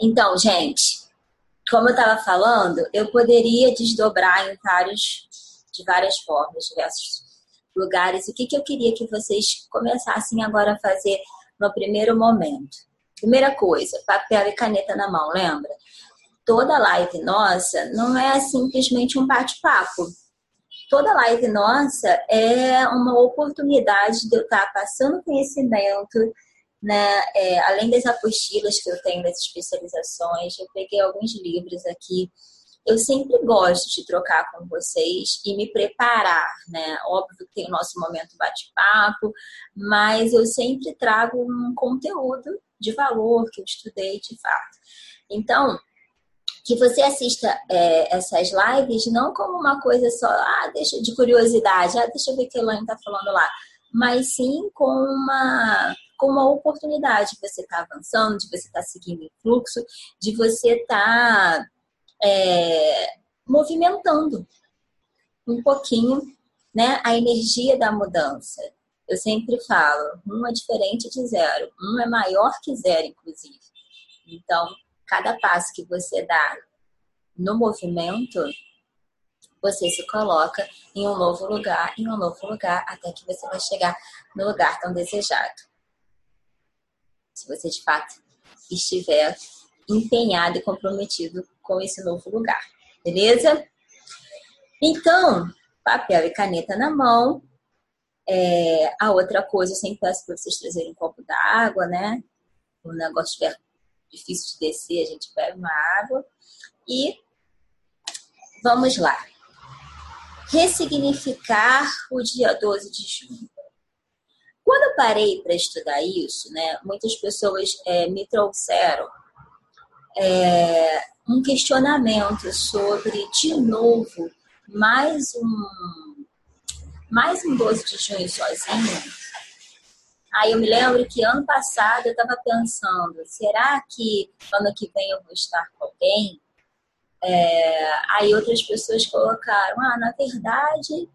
Então, gente, como eu estava falando, eu poderia desdobrar em vários, de várias formas, diversos lugares. O que, que eu queria que vocês começassem agora a fazer no primeiro momento? Primeira coisa, papel e caneta na mão, lembra? Toda live nossa não é simplesmente um bate-papo. Toda live nossa é uma oportunidade de eu estar passando conhecimento, né? É, além das apostilas que eu tenho das especializações, eu peguei alguns livros aqui. Eu sempre gosto de trocar com vocês e me preparar, né? Óbvio que tem o nosso momento bate-papo, mas eu sempre trago um conteúdo de valor que eu estudei de fato. Então, que você assista é, essas lives não como uma coisa só, ah, deixa de curiosidade, ah, deixa eu ver o que a Elaine está falando lá, mas sim com uma com uma oportunidade de você estar tá avançando, de você estar tá seguindo em fluxo, de você estar tá, é, movimentando um pouquinho né, a energia da mudança. Eu sempre falo, um é diferente de zero, um é maior que zero, inclusive. Então, cada passo que você dá no movimento, você se coloca em um novo lugar, em um novo lugar, até que você vai chegar no lugar tão desejado se você de fato estiver empenhado e comprometido com esse novo lugar, beleza? Então, papel e caneta na mão. É, a outra coisa, eu sempre peço para vocês trazerem um copo d'água, né? O negócio estiver difícil de descer, a gente bebe uma água. E vamos lá. Ressignificar o dia 12 de junho. Quando eu parei para estudar isso, né, muitas pessoas é, me trouxeram é, um questionamento sobre, de novo, mais um, mais um 12 de junho sozinho. Aí eu me lembro que ano passado eu estava pensando, será que ano que vem eu vou estar com alguém? É, aí outras pessoas colocaram, ah, na verdade,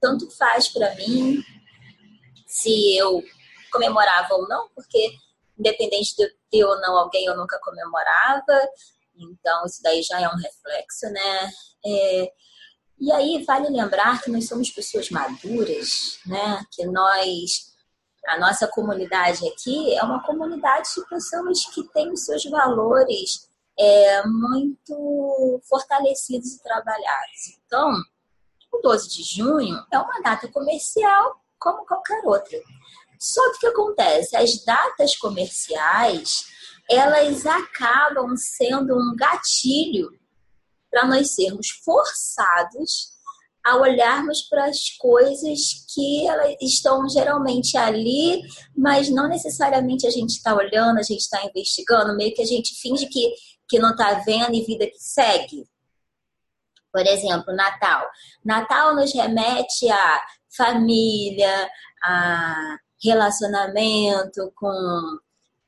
tanto faz para mim, se eu comemorava ou não, porque independente de ter ou não alguém, eu nunca comemorava. Então, isso daí já é um reflexo, né? É, e aí, vale lembrar que nós somos pessoas maduras, né? Que nós, a nossa comunidade aqui é uma comunidade de pessoas que têm os seus valores é, muito fortalecidos e trabalhados. Então, o 12 de junho é uma data comercial como qualquer outra. Só que o que acontece? As datas comerciais, elas acabam sendo um gatilho para nós sermos forçados a olharmos para as coisas que elas estão geralmente ali, mas não necessariamente a gente está olhando, a gente está investigando, meio que a gente finge que, que não está vendo e vida que segue. Por exemplo, Natal. Natal nos remete a família, a relacionamento com,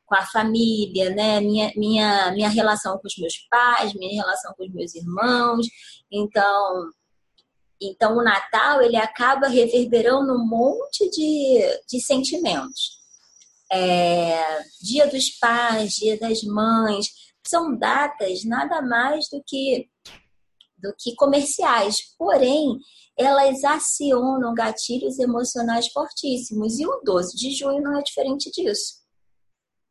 com a família, né? Minha, minha, minha relação com os meus pais, minha relação com os meus irmãos. Então, então o Natal ele acaba reverberando um monte de, de sentimentos. É, dia dos pais, dia das mães, são datas nada mais do que do que comerciais. Porém, elas acionam gatilhos emocionais fortíssimos. E o 12 de junho não é diferente disso.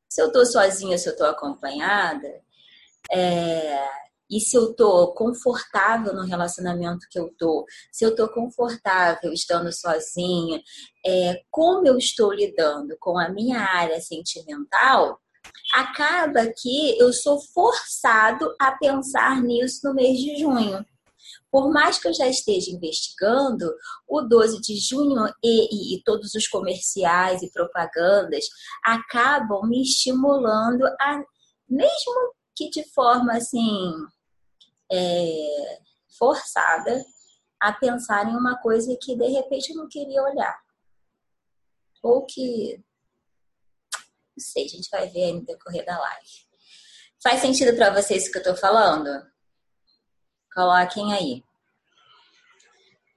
Se eu estou sozinha, se eu estou acompanhada, é... e se eu estou confortável no relacionamento que eu estou, se eu estou confortável estando sozinha, é... como eu estou lidando com a minha área sentimental, acaba que eu sou forçado a pensar nisso no mês de junho. Por mais que eu já esteja investigando, o 12 de junho e, e, e todos os comerciais e propagandas acabam me estimulando a, mesmo que de forma assim é, forçada, a pensar em uma coisa que de repente eu não queria olhar. Ou que. Não sei, a gente vai ver aí no decorrer da live. Faz sentido para vocês o que eu estou falando? Coloquem aí.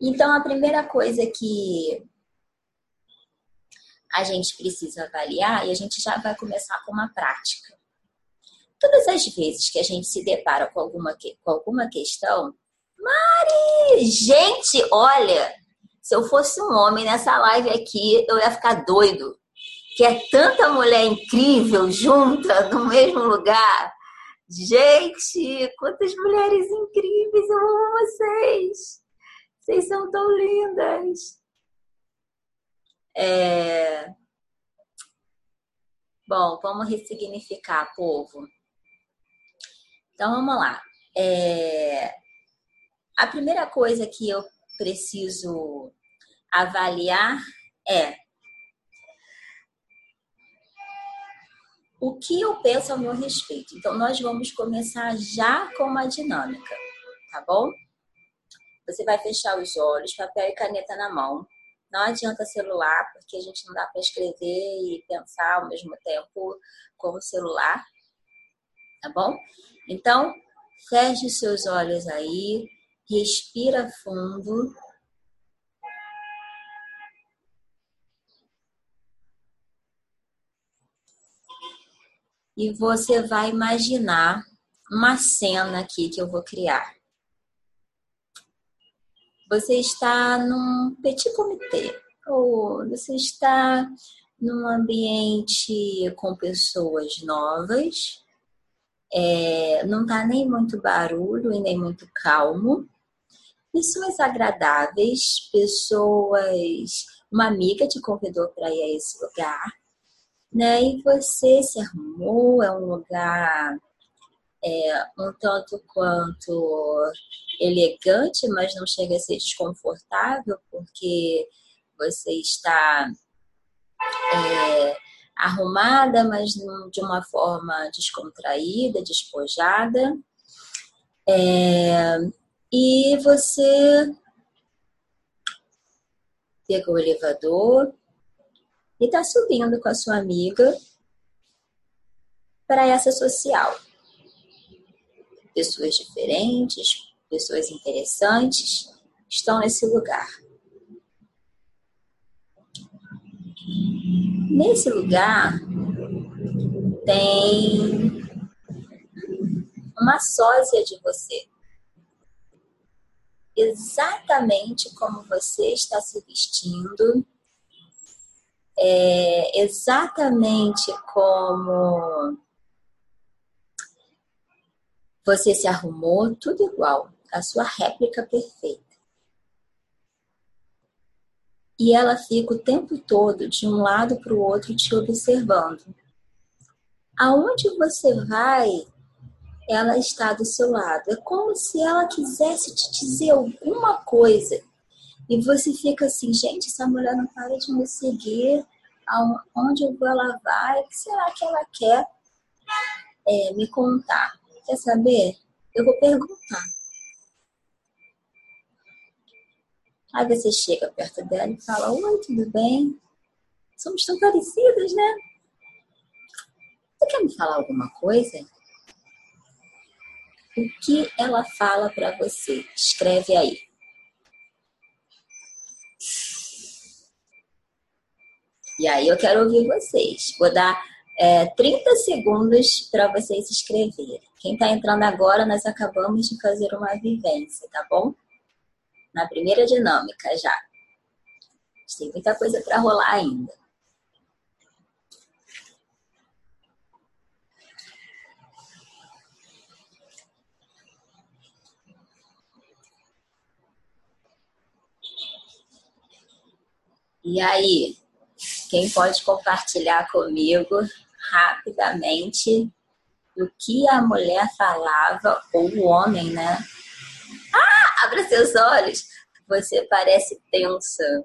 Então, a primeira coisa que a gente precisa avaliar, e a gente já vai começar com uma prática. Todas as vezes que a gente se depara com alguma, com alguma questão, Mari, gente, olha, se eu fosse um homem nessa live aqui, eu ia ficar doido. Que é tanta mulher incrível junta no mesmo lugar. Gente, quantas mulheres incríveis, eu amo vocês. Vocês são tão lindas. É... Bom, vamos ressignificar, povo. Então vamos lá. É... A primeira coisa que eu preciso avaliar é o que eu penso ao meu respeito. Então, nós vamos começar já com uma dinâmica, tá bom? Você vai fechar os olhos, papel e caneta na mão. Não adianta celular, porque a gente não dá para escrever e pensar ao mesmo tempo com o celular, tá bom? Então, feche os seus olhos aí, respira fundo. E você vai imaginar uma cena aqui que eu vou criar. Você está num petit comité, ou você está num ambiente com pessoas novas, é, não está nem muito barulho e nem muito calmo pessoas agradáveis, pessoas. Uma amiga te convidou para ir a esse lugar, né? E você se arrumou, é um lugar é, um tanto quanto elegante, mas não chega a ser desconfortável, porque você está é, arrumada, mas de uma forma descontraída, despojada. É, e você pega o elevador e está subindo com a sua amiga para essa social. Pessoas diferentes, pessoas interessantes estão nesse lugar. Nesse lugar tem uma sósia de você exatamente como você está se vestindo, é, exatamente como você se arrumou, tudo igual, a sua réplica perfeita. E ela fica o tempo todo de um lado para o outro te observando. Aonde você vai, ela está do seu lado. É como se ela quisesse te dizer alguma coisa. E você fica assim, gente, essa mulher não para de me seguir. Aonde eu vou, ela vai. O que será que ela quer é, me contar? Quer saber? Eu vou perguntar. Aí você chega perto dela e fala: Oi, tudo bem? Somos tão parecidas, né? Você quer me falar alguma coisa? O que ela fala para você? Escreve aí. E aí eu quero ouvir vocês. Vou dar é, 30 segundos para vocês escreverem. Quem está entrando agora, nós acabamos de fazer uma vivência, tá bom? Na primeira dinâmica já. Tem muita coisa para rolar ainda. E aí, quem pode compartilhar comigo rapidamente o que a mulher falava, ou o homem, né? Ah, abra seus olhos! Você parece tensa.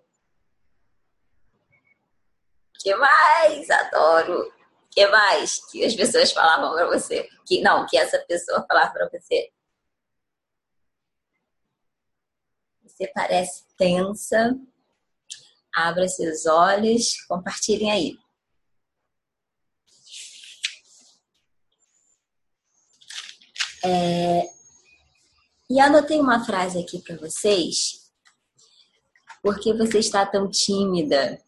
que mais? Adoro! que mais que as pessoas falavam para você? Que não, que essa pessoa falava para você. Você parece tensa. Abra seus olhos, compartilhem aí. É... E anotei uma frase aqui para vocês. Por que você está tão tímida?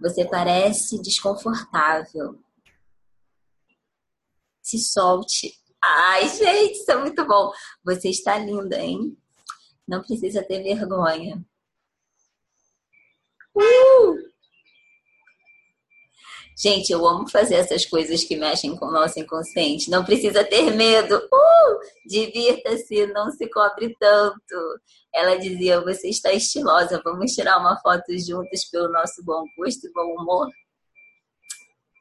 Você parece desconfortável. Se solte. Ai, gente, isso é muito bom. Você está linda, hein? Não precisa ter vergonha. Uh! Gente, eu amo fazer essas coisas que mexem com o nosso inconsciente. Não precisa ter medo. Uh! Divirta-se, não se cobre tanto. Ela dizia: Você está estilosa, vamos tirar uma foto juntas pelo nosso bom gosto e bom humor.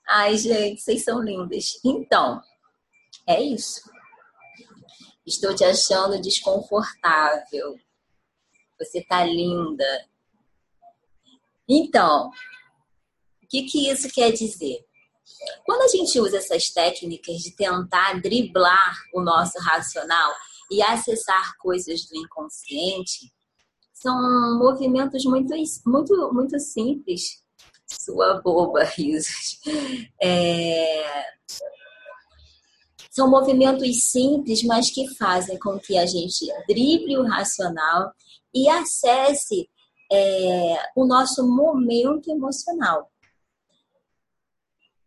Ai, gente, vocês são lindas. Então, é isso. Estou te achando desconfortável. Você tá linda. Então, o que, que isso quer dizer? Quando a gente usa essas técnicas de tentar driblar o nosso racional e acessar coisas do inconsciente, são movimentos muito, muito, muito simples. Sua boba, risos. É... São movimentos simples, mas que fazem com que a gente drible o racional e acesse é, o nosso momento emocional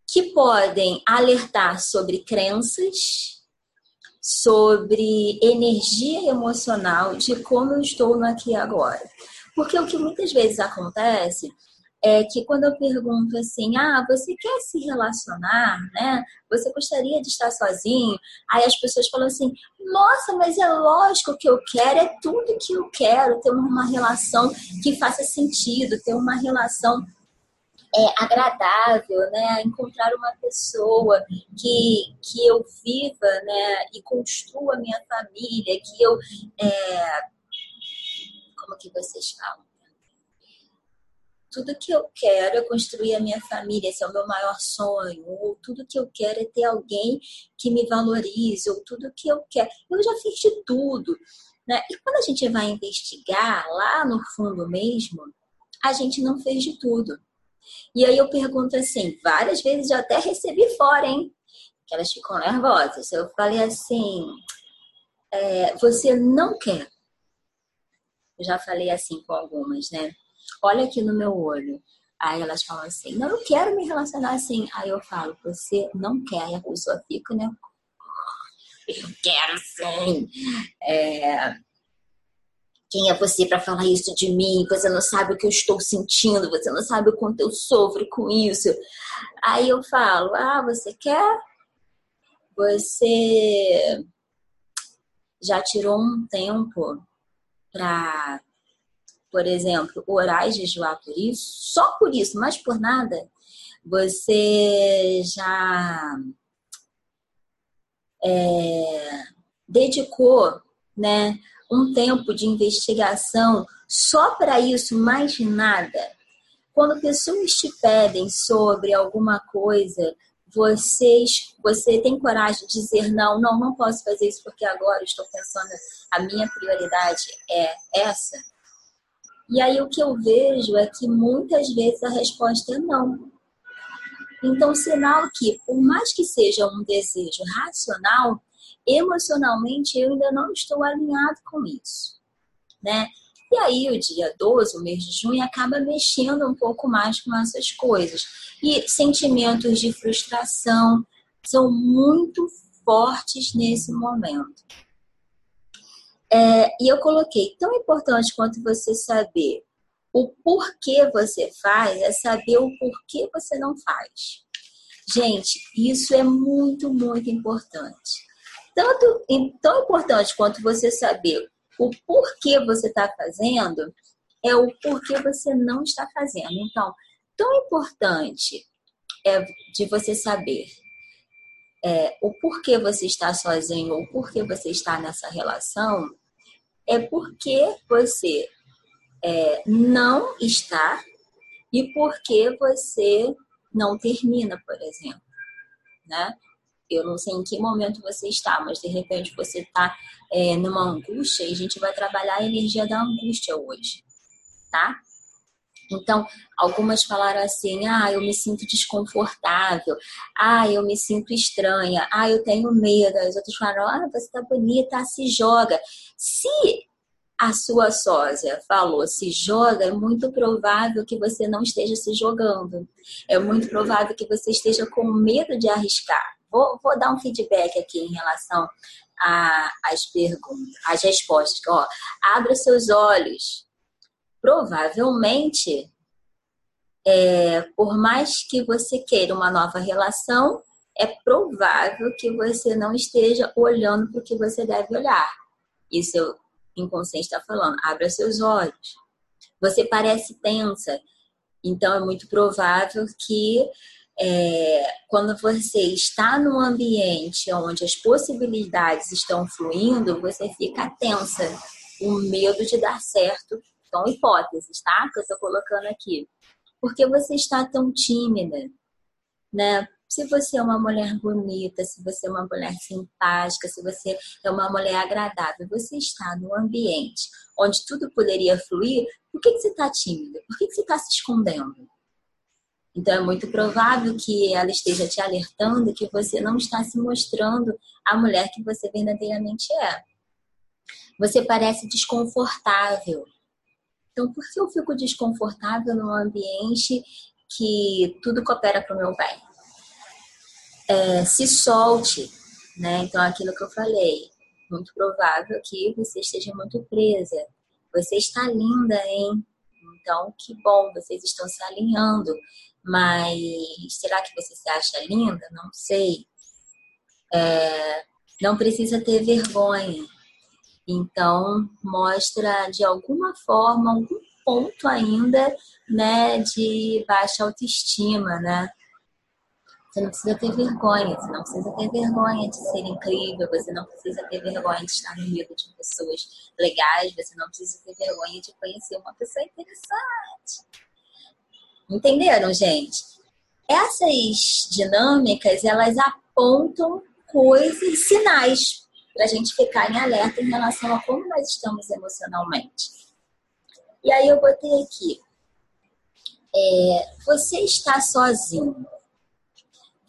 que podem alertar sobre crenças, sobre energia emocional, de como eu estou aqui agora. Porque o que muitas vezes acontece é que quando eu pergunto assim, ah, você quer se relacionar, né? Você gostaria de estar sozinho? Aí as pessoas falam assim, nossa, mas é lógico que eu quero, é tudo que eu quero, ter uma relação que faça sentido, ter uma relação é, agradável, né? Encontrar uma pessoa que, que eu viva, né? E construa minha família, que eu... É... Como que vocês falam? Tudo que eu quero é construir a minha família, esse é o meu maior sonho. Ou tudo que eu quero é ter alguém que me valorize, ou tudo que eu quero. Eu já fiz de tudo. Né? E quando a gente vai investigar lá no fundo mesmo, a gente não fez de tudo. E aí eu pergunto assim, várias vezes já até recebi fora, hein? Que elas ficam nervosas. Eu falei assim, é, você não quer. Eu já falei assim com algumas, né? Olha aqui no meu olho. Aí elas falam assim, não, eu quero me relacionar assim. Aí eu falo, você não quer. Aí a pessoa fica, né? Eu quero sim. É, quem é você para falar isso de mim? Você não sabe o que eu estou sentindo, você não sabe o quanto eu sofro com isso. Aí eu falo: Ah, você quer? Você já tirou um tempo para, por exemplo, orar e jejuar por isso? Só por isso, mas por nada? Você já é, dedicou, né? um tempo de investigação só para isso, mais nada. Quando pessoas te pedem sobre alguma coisa, vocês, você tem coragem de dizer não, não, não posso fazer isso porque agora estou pensando, a minha prioridade é essa? E aí o que eu vejo é que muitas vezes a resposta é não. Então, sinal que, por mais que seja um desejo racional, emocionalmente eu ainda não estou alinhado com isso, né? E aí o dia 12, o mês de junho, acaba mexendo um pouco mais com essas coisas. E sentimentos de frustração são muito fortes nesse momento. É, e eu coloquei, tão importante quanto você saber o porquê você faz, é saber o porquê você não faz. Gente, isso é muito, muito importante tanto tão importante quanto você saber o porquê você está fazendo, é o porquê você não está fazendo. Então, tão importante é de você saber é, o porquê você está sozinho ou porquê você está nessa relação, é porque você é, não está e porque você não termina, por exemplo. Né? Eu não sei em que momento você está, mas de repente você está é, numa angústia e a gente vai trabalhar a energia da angústia hoje, tá? Então, algumas falaram assim: ah, eu me sinto desconfortável, ah, eu me sinto estranha, ah, eu tenho medo. As outras falaram: ah, você tá bonita, se joga. Se a sua sósia falou se joga, é muito provável que você não esteja se jogando. É muito provável que você esteja com medo de arriscar. vou, vou dar um feedback aqui em relação às perguntas, às respostas. Ó, abra seus olhos. Provavelmente, é, por mais que você queira uma nova relação, é provável que você não esteja olhando para o que você deve olhar. Isso o inconsciente está falando. Abra seus olhos. Você parece tensa, então é muito provável que é, quando você está num ambiente onde as possibilidades estão fluindo, você fica tensa, o medo de dar certo. São hipóteses, tá? Que eu estou colocando aqui. Porque você está tão tímida, né? Se você é uma mulher bonita, se você é uma mulher simpática, se você é uma mulher agradável, você está num ambiente onde tudo poderia fluir, por que, que você está tímida? Por que, que você está se escondendo? Então é muito provável que ela esteja te alertando que você não está se mostrando a mulher que você verdadeiramente é. Você parece desconfortável. Então, por que eu fico desconfortável num ambiente que tudo coopera para o meu bem? é, se solte, né? Então, aquilo que eu falei, muito provável que você esteja muito presa. Você está linda, hein? Então, que bom, vocês estão se alinhando. Mas será que você se acha linda? Não sei. É, não precisa ter vergonha. Então, mostra de alguma forma, algum ponto ainda, né, de baixa autoestima, né? Você não precisa ter vergonha, você não precisa ter vergonha de ser incrível, você não precisa ter vergonha de estar no meio de pessoas legais, você não precisa ter vergonha de conhecer uma pessoa interessante. Entenderam, gente? Essas dinâmicas, elas apontam coisas, sinais, para a gente ficar em alerta em relação a como nós estamos emocionalmente. E aí eu botei aqui. É, você está sozinho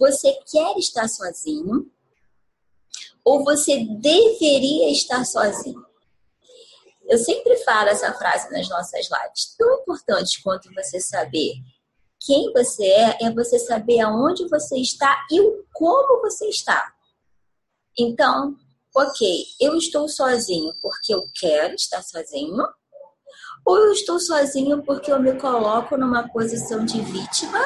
você quer estar sozinho ou você deveria estar sozinho? Eu sempre falo essa frase nas nossas lives. Tão importante quanto você saber quem você é, é você saber aonde você está e o como você está. Então, ok, eu estou sozinho porque eu quero estar sozinho, ou eu estou sozinho porque eu me coloco numa posição de vítima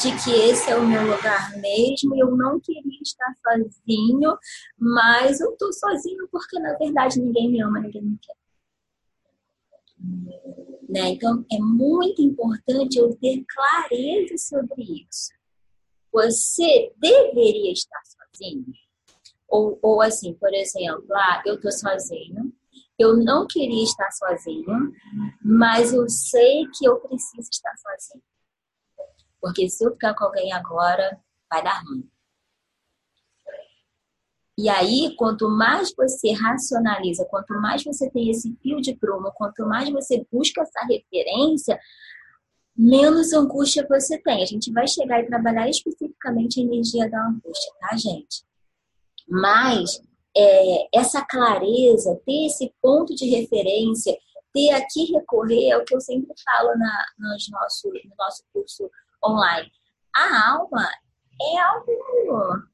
de que esse é o meu lugar mesmo, eu não queria estar sozinho, mas eu estou sozinho porque na verdade ninguém me ama, ninguém me quer. Né? Então é muito importante eu ter clareza sobre isso. Você deveria estar sozinho? Ou, ou assim, por exemplo, ah, eu estou sozinho, eu não queria estar sozinho, mas eu sei que eu preciso estar sozinho. Porque se eu ficar com alguém agora, vai dar ruim. E aí, quanto mais você racionaliza, quanto mais você tem esse fio de prumo, quanto mais você busca essa referência, menos angústia você tem. A gente vai chegar e trabalhar especificamente a energia da angústia, tá, gente? Mas é, essa clareza, ter esse ponto de referência, ter a que recorrer, é o que eu sempre falo na, nos nosso, no nosso curso online. A alma é algo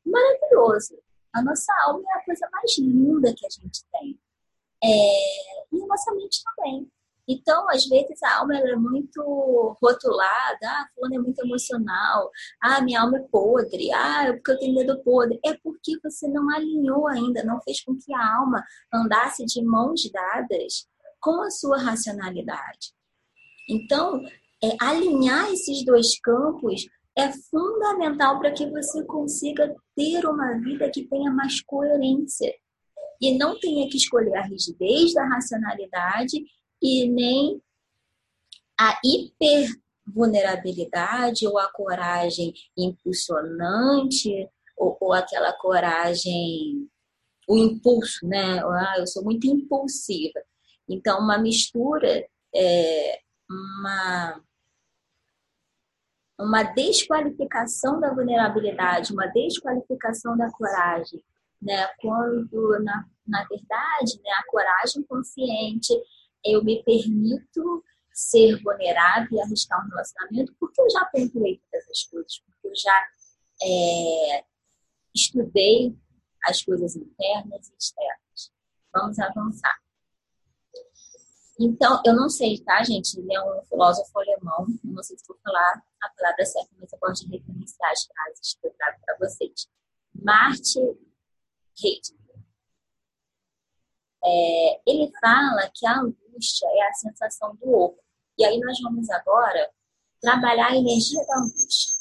maravilhoso. A nossa alma é a coisa mais linda que a gente tem. É... E a nossa mente também. Então, às vezes, a alma é muito rotulada. Ah, fulano é muito emocional. Ah, minha alma é podre. Ah, é porque eu tenho medo podre. É porque você não alinhou ainda, não fez com que a alma andasse de mãos dadas com a sua racionalidade. Então, é, alinhar esses dois campos é fundamental para que você consiga ter uma vida que tenha mais coerência e não tenha que escolher a rigidez da racionalidade e nem a hipervulnerabilidade ou a coragem impulsionante ou, ou aquela coragem, o impulso, né? Ah, eu sou muito impulsiva. Então, uma mistura, é, uma uma desqualificação da vulnerabilidade, uma desqualificação da coragem, né? Quando na, na verdade, né, a coragem consciente, eu me permito ser vulnerável e arriscar um relacionamento porque eu já pontuei todas as coisas, porque eu já é, estudei as coisas internas e externas. Vamos avançar. Então, eu não sei, tá, gente? Ele é um filósofo alemão. Não sei se vou falar a palavra certa, mas eu gosto de as frases que eu trago para vocês. Martin Heidegger. É, ele fala que a angústia é a sensação do oco. E aí nós vamos agora trabalhar a energia da angústia.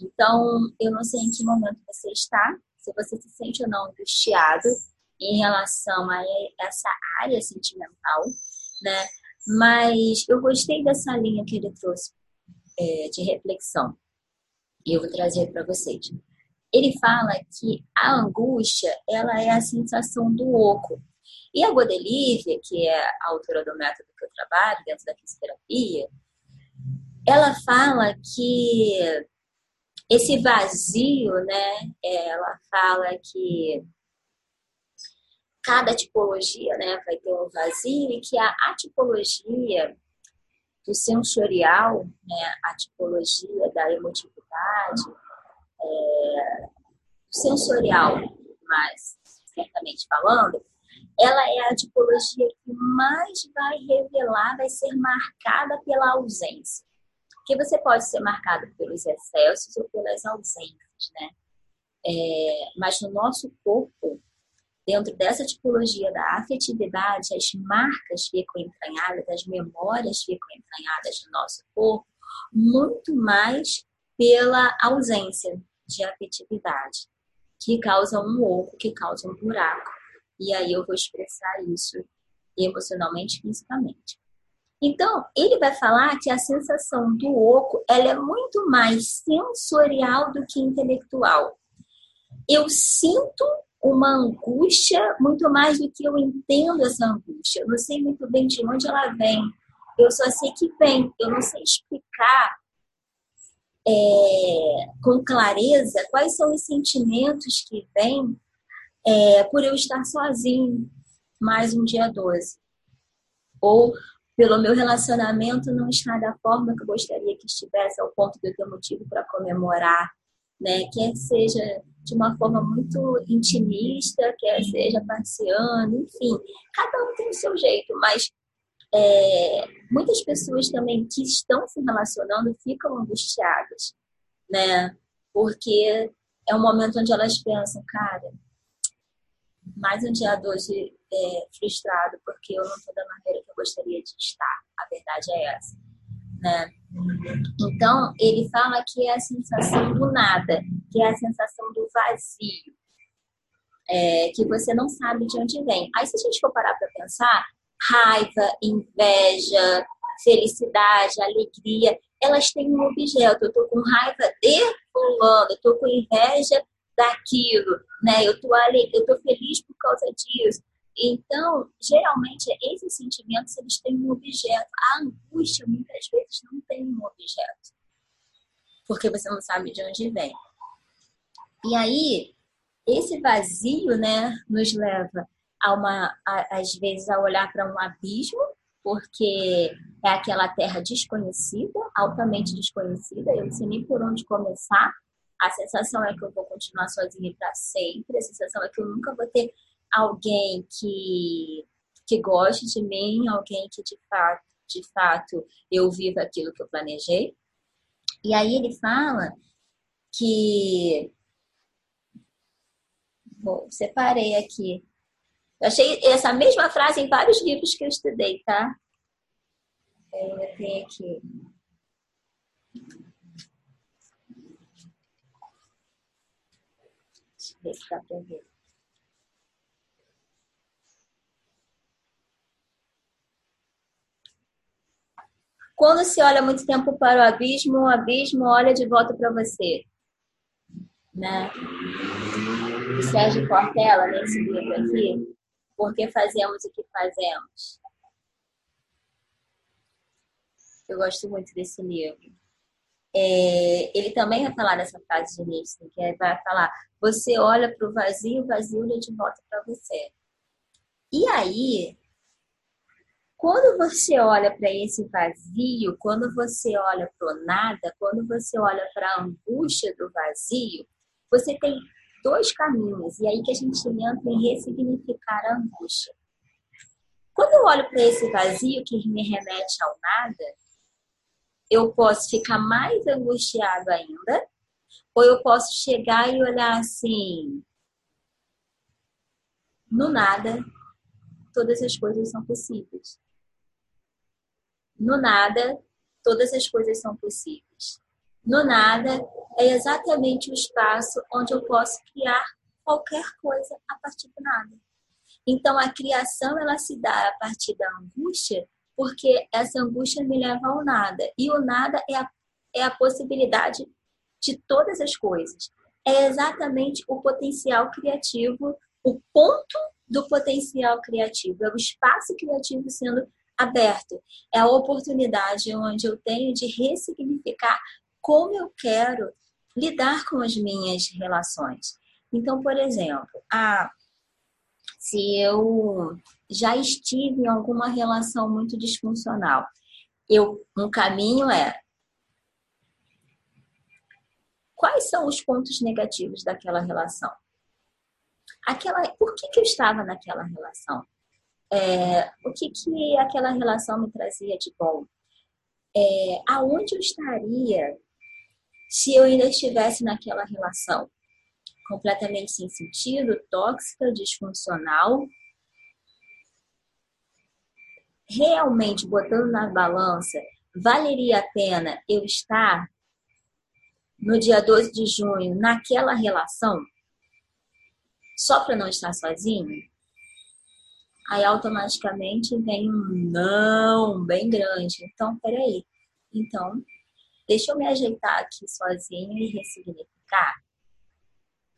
Então, eu não sei em que momento você está, se você se sente ou não angustiado em relação a essa área sentimental, né? Mas eu gostei dessa linha que ele trouxe é, de reflexão. E eu vou trazer para vocês. Ele fala que a angústia, ela é a sensação do oco. E a Godelívia, que é a autora do método que eu trabalho, dentro da fisioterapia, ela fala que esse vazio, né? Ela fala que cada tipologia, né, vai ter um vazio e que a, a tipologia do sensorial, né, a tipologia da emotividade, é, sensorial, mas certamente falando, ela é a tipologia que mais vai revelar, vai ser marcada pela ausência. Porque você pode ser marcado pelos excessos ou pelas ausências, né? É, mas no nosso corpo, dentro dessa tipologia da afetividade, as marcas ficam entranhadas, as memórias ficam entranhadas no nosso corpo, muito mais pela ausência de afetividade, que causa um oco, que causa um buraco. E aí eu vou expressar isso emocionalmente, fisicamente. Então, ele vai falar que a sensação do oco ela é muito mais sensorial do que intelectual. Eu sinto uma angústia muito mais do que eu entendo essa angústia. Eu não sei muito bem de onde ela vem. Eu só sei que vem. Eu não sei explicar é, com clareza quais são os sentimentos que vêm é, por eu estar sozinho mais um dia 12. Ou pelo meu relacionamento não estar da forma que eu gostaria que estivesse, ao ponto de eu ter motivo para comemorar, né? Quer seja de uma forma muito intimista, quer seja passeando, enfim, cada um tem o seu jeito, mas é, muitas pessoas também que estão se relacionando ficam angustiadas, né? Porque é um momento onde elas pensam, cara, mais um dia doce é, frustrado porque eu não estou da maneira que eu gostaria de estar. A verdade é essa, né? Então, ele fala que é a sensação do nada, que é a sensação do vazio, é, que você não sabe de onde vem. Aí, se a gente for parar para pensar, raiva, inveja, felicidade, alegria, elas têm um objeto. Eu estou com raiva de fulano, eu estou com inveja daquilo, né? Eu tô ali, eu tô feliz por causa disso. Então, geralmente, esses sentimentos, eles têm um objeto. A angústia, muitas vezes, não tem um objeto. Porque você não sabe de onde vem. E aí, esse vazio, né, nos leva a uma, a, às vezes, a olhar para um abismo, porque é aquela terra desconhecida, altamente desconhecida, eu não sei nem por onde começar, a sensação é que eu vou continuar sozinha para sempre. A sensação é que eu nunca vou ter alguém que, que goste de mim, alguém que de fato, de fato eu viva aquilo que eu planejei. E aí ele fala que. Bom, separei aqui. Eu achei essa mesma frase em vários livros que eu estudei, tá? Eu tenho aqui. Ver se dá para ver. Quando se olha muito tempo para o abismo, o abismo olha de volta para você. Né? O Sérgio Cortella, nesse livro aqui, Por que fazemos o que fazemos? Eu gosto muito desse livro. É, ele também vai falar dessa frase de Nietzsche, que é, vai falar: você olha para o vazio, o vazio olha de volta para você. E aí, quando você olha para esse vazio, quando você olha para o nada, quando você olha para a angústia do vazio, você tem dois caminhos, e aí que a gente entra em ressignificar a angústia. Quando eu olho para esse vazio que me remete ao nada, eu posso ficar mais angustiado ainda, ou eu posso chegar e olhar assim, no nada, todas as coisas são possíveis. No nada, todas as coisas são possíveis. No nada é exatamente o espaço onde eu posso criar qualquer coisa a partir do nada. Então a criação ela se dá a partir da angústia, porque essa angústia me leva ao nada. E o nada é a, é a possibilidade de todas as coisas. É exatamente o potencial criativo, o ponto do potencial criativo, é o espaço criativo sendo aberto. É a oportunidade onde eu tenho de ressignificar como eu quero lidar com as minhas relações. Então, por exemplo, ah, se eu já estive em alguma relação muito disfuncional, eu, um caminho é quais são os pontos negativos daquela relação? Aquela, por que, que eu estava naquela relação? É, o que, que aquela relação me trazia de bom? É, aonde eu estaria se eu ainda estivesse naquela relação? Completamente sem sentido, tóxica, disfuncional. Realmente, botando na balança, valeria a pena eu estar no dia 12 de junho naquela relação só para não estar sozinho? aí automaticamente vem um não bem grande. Então, peraí. Então, deixa eu me ajeitar aqui sozinho e ressignificar,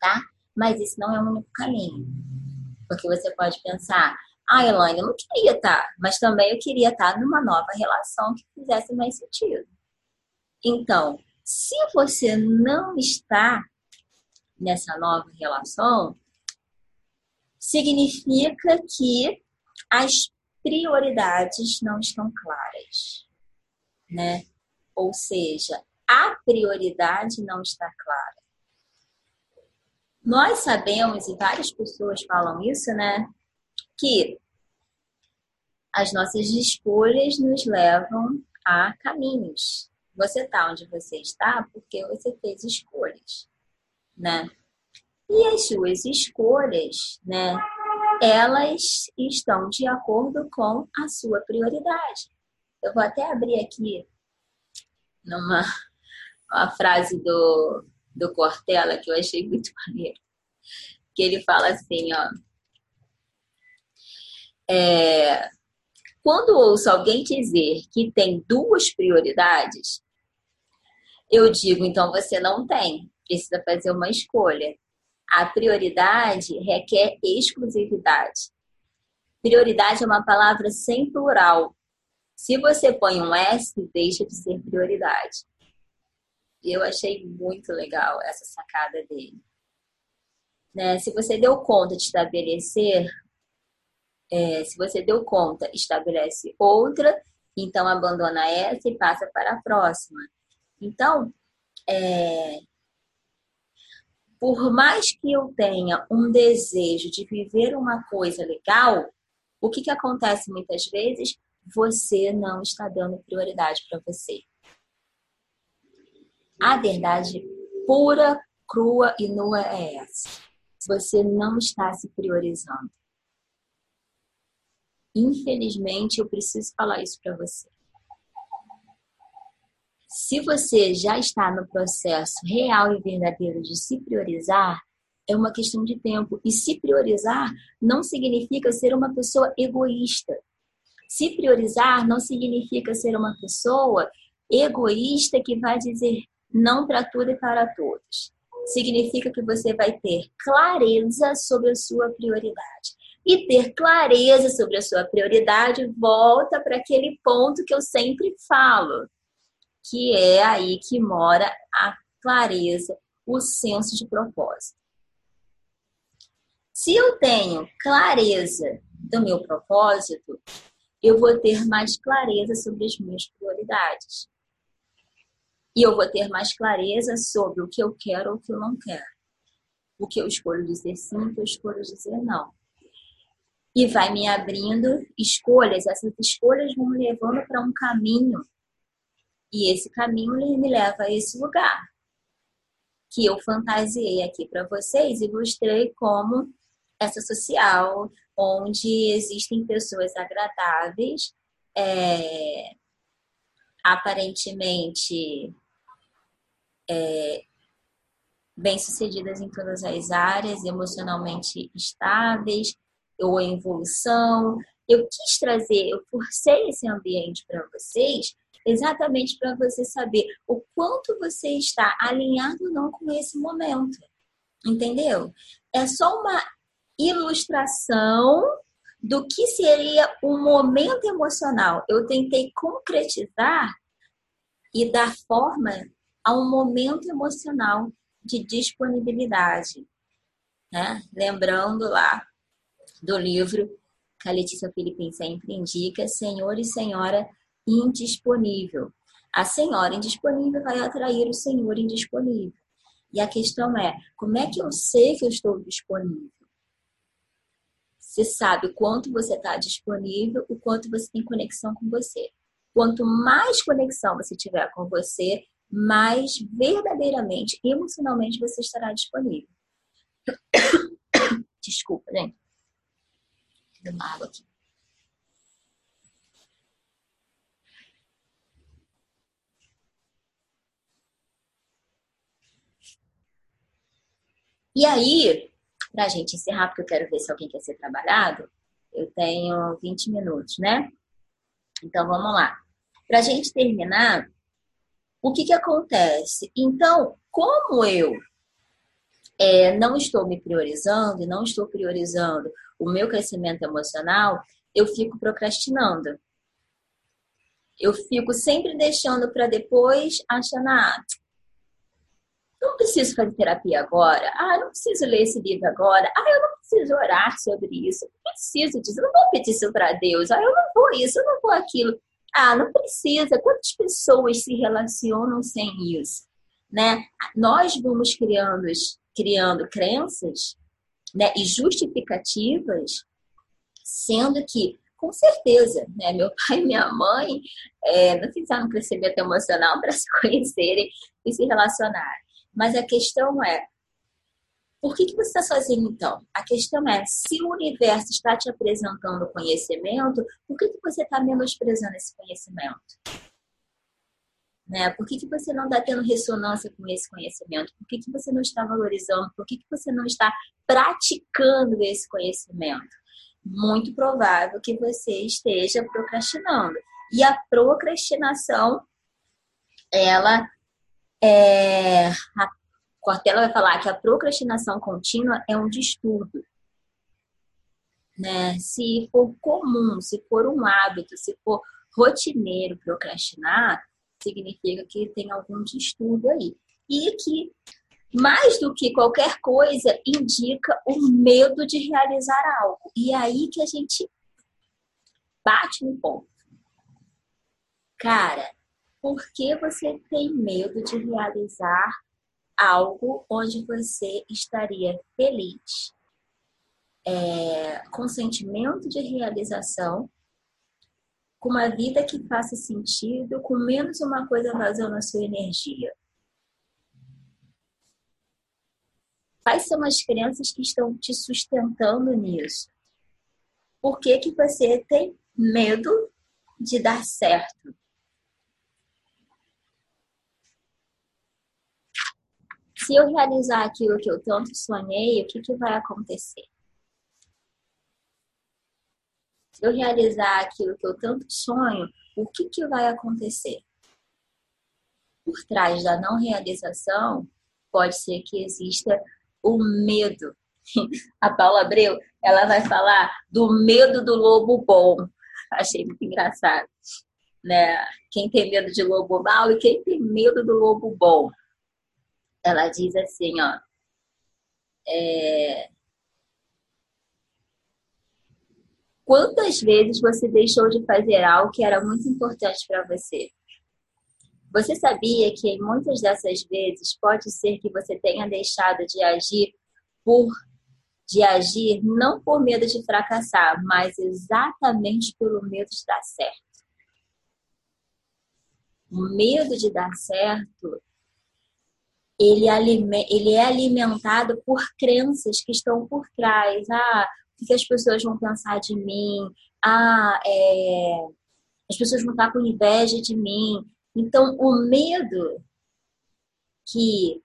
tá? Mas isso não é o único caminho. Porque você pode pensar, ah, Elaine, eu não queria estar, tá, mas também eu queria estar tá numa nova relação que fizesse mais sentido. Então, se você não está nessa nova relação, significa que as prioridades não estão claras, né? Ou seja, a prioridade não está clara. Nós sabemos, e várias pessoas falam isso, né? Que as nossas escolhas nos levam a caminhos. Você está onde você está porque você fez escolhas, né? E as suas escolhas, né, elas estão de acordo com a sua prioridade. Eu vou até abrir aqui numa uma frase do, do Cortella que eu achei muito maneiro. Que ele fala assim, ó. É, quando ouço alguém dizer que tem duas prioridades, eu digo, então você não tem, precisa fazer uma escolha. A prioridade requer exclusividade. Prioridade é uma palavra sem plural. Se você põe um S, deixa de ser prioridade. Eu achei muito legal essa sacada dele. Né? Se você deu conta de estabelecer, é, se você deu conta, estabelece outra, então abandona essa e passa para a próxima. Então, é, por mais que eu tenha um desejo de viver uma coisa legal, o que, que acontece muitas vezes? Você não está dando prioridade para você. A verdade pura, crua e nua é essa. Você não está se priorizando. Infelizmente, eu preciso falar isso para você. Se você já está no processo real e verdadeiro de se priorizar, é uma questão de tempo. E se priorizar não significa ser uma pessoa egoísta. Se priorizar não significa ser uma pessoa egoísta que vai dizer não para tudo e para todos. Significa que você vai ter clareza sobre a sua prioridade. E ter clareza sobre a sua prioridade volta para aquele ponto que eu sempre falo que é aí que mora a clareza, o senso de propósito. Se eu tenho clareza do meu propósito, eu vou ter mais clareza sobre as minhas prioridades. E eu vou ter mais clareza sobre o que eu quero ou o que eu não quero. o que eu escolho dizer sim, o que eu escolho dizer não. E vai me abrindo escolhas, essas escolhas vão me levando para um caminho. E esse caminho me leva a esse lugar que eu fantasiei aqui para vocês e mostrei como essa social, onde existem pessoas agradáveis, é, aparentemente é, bem-sucedidas em todas as áreas, emocionalmente estáveis ou em evolução. Eu quis trazer, eu forcei esse ambiente para vocês exatamente para você saber o quanto você está alinhado ou não com esse momento. Entendeu? É só uma ilustração do que seria um momento emocional. Eu tentei concretizar e dar forma a um momento emocional de disponibilidade. Né? Lembrando lá do livro que a Letícia Filipim sempre indica, Senhor e Senhora indisponível. A senhora indisponível vai atrair o senhor indisponível. E a questão é: como é que eu sei que eu estou disponível? Você sabe o quanto você está disponível, o quanto você tem conexão com você. Quanto mais conexão você tiver com você, mais verdadeiramente, emocionalmente você estará disponível. Desculpa, gente. Aqui. E aí, para a gente encerrar, porque eu quero ver se alguém quer ser trabalhado, eu tenho 20 minutos, né? Então vamos lá. Para a gente terminar, o que, que acontece? Então, como eu é, não estou me priorizando e não estou priorizando o meu crescimento emocional, eu fico procrastinando. Eu fico sempre deixando para depois, achando, ah, não preciso fazer terapia agora. Ah, não preciso ler esse livro agora. Ah, eu não preciso orar sobre isso. Não preciso disso. Eu não vou pedir isso para Deus. Ah, eu não vou isso, eu não vou aquilo. Ah, não precisa. Quantas pessoas se relacionam sem isso? Né? Nós vamos criando, criando crenças né, e justificativas, sendo que, com certeza, né, meu pai e minha mãe é, não fizeram um crescimento emocional para se conhecerem e se relacionarem. Mas a questão é, por que, que você está sozinho então? A questão é, se o universo está te apresentando conhecimento, por que, que você está menosprezando esse conhecimento? Né? Por que, que você não está tendo ressonância com esse conhecimento? Por que, que você não está valorizando? Por que, que você não está praticando esse conhecimento? Muito provável que você esteja procrastinando. E a procrastinação, ela é, a Cortella vai falar que a procrastinação contínua é um distúrbio. Né? Se for comum, se for um hábito, se for rotineiro procrastinar, significa que tem algum distúrbio aí. E que, mais do que qualquer coisa, indica o medo de realizar algo. E é aí que a gente bate no ponto. Cara, por que você tem medo de realizar algo onde você estaria feliz, é, com sentimento de realização, com uma vida que faça sentido, com menos uma coisa vazando a sua energia? Quais são as crenças que estão te sustentando nisso? Por que, que você tem medo de dar certo? se eu realizar aquilo que eu tanto sonhei, o que, que vai acontecer? Se eu realizar aquilo que eu tanto sonho, o que, que vai acontecer? Por trás da não realização, pode ser que exista o medo. A Paula Abreu, ela vai falar do medo do lobo bom. Achei muito engraçado. Né? Quem tem medo de lobo mau e quem tem medo do lobo bom ela diz assim, ó. É... Quantas vezes você deixou de fazer algo que era muito importante para você? Você sabia que em muitas dessas vezes pode ser que você tenha deixado de agir por de agir não por medo de fracassar, mas exatamente pelo medo de dar certo. O medo de dar certo, ele, é alimentado por crenças que estão por trás. Ah, o que as pessoas vão pensar de mim? Ah, é, as pessoas vão estar com inveja de mim. Então, o medo que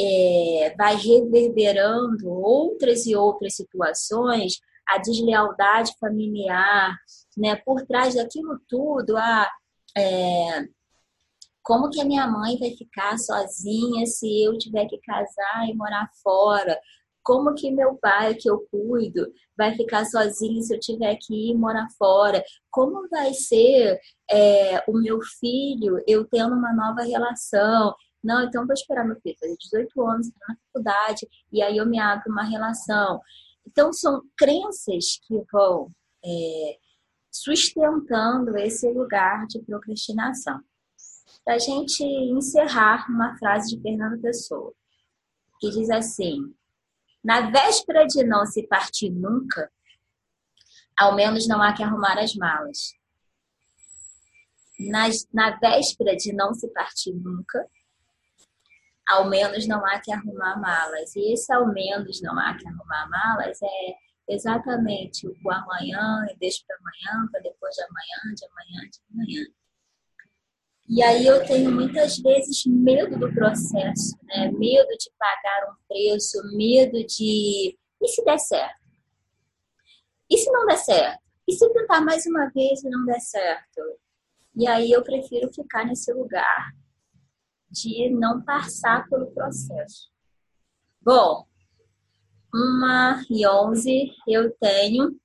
é, vai reverberando outras e outras situações, a deslealdade familiar, né? Por trás daquilo tudo, a é, como que a minha mãe vai ficar sozinha se eu tiver que casar e morar fora? Como que meu pai, que eu cuido, vai ficar sozinho se eu tiver que ir morar fora? Como vai ser é, o meu filho eu tendo uma nova relação? Não, então vou esperar meu filho fazer 18 anos, entrar na faculdade, e aí eu me abro uma relação. Então, são crenças que vão é, sustentando esse lugar de procrastinação. Para a gente encerrar, uma frase de Fernando Pessoa, que diz assim: Na véspera de não se partir nunca, ao menos não há que arrumar as malas. Nas, na véspera de não se partir nunca, ao menos não há que arrumar malas. E esse ao menos não há que arrumar malas é exatamente o amanhã e deixo para amanhã, para depois de amanhã, de amanhã, de amanhã. E aí eu tenho muitas vezes medo do processo, né? Medo de pagar um preço, medo de e se der certo? E se não der certo? E se tentar mais uma vez e não der certo? E aí eu prefiro ficar nesse lugar de não passar pelo processo. Bom, uma e onze eu tenho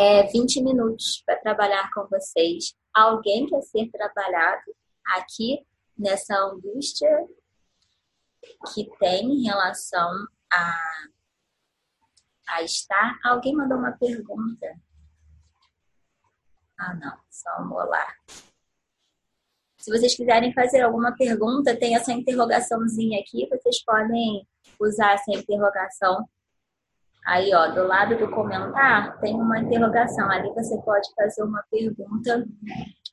é, 20 minutos para trabalhar com vocês. Alguém quer ser trabalhado aqui nessa angústia que tem em relação a, a estar? Alguém mandou uma pergunta. Ah, não, só um olá. Se vocês quiserem fazer alguma pergunta, tem essa interrogaçãozinha aqui, vocês podem usar essa interrogação. Aí, ó, do lado do comentar, tem uma interrogação. Ali você pode fazer uma pergunta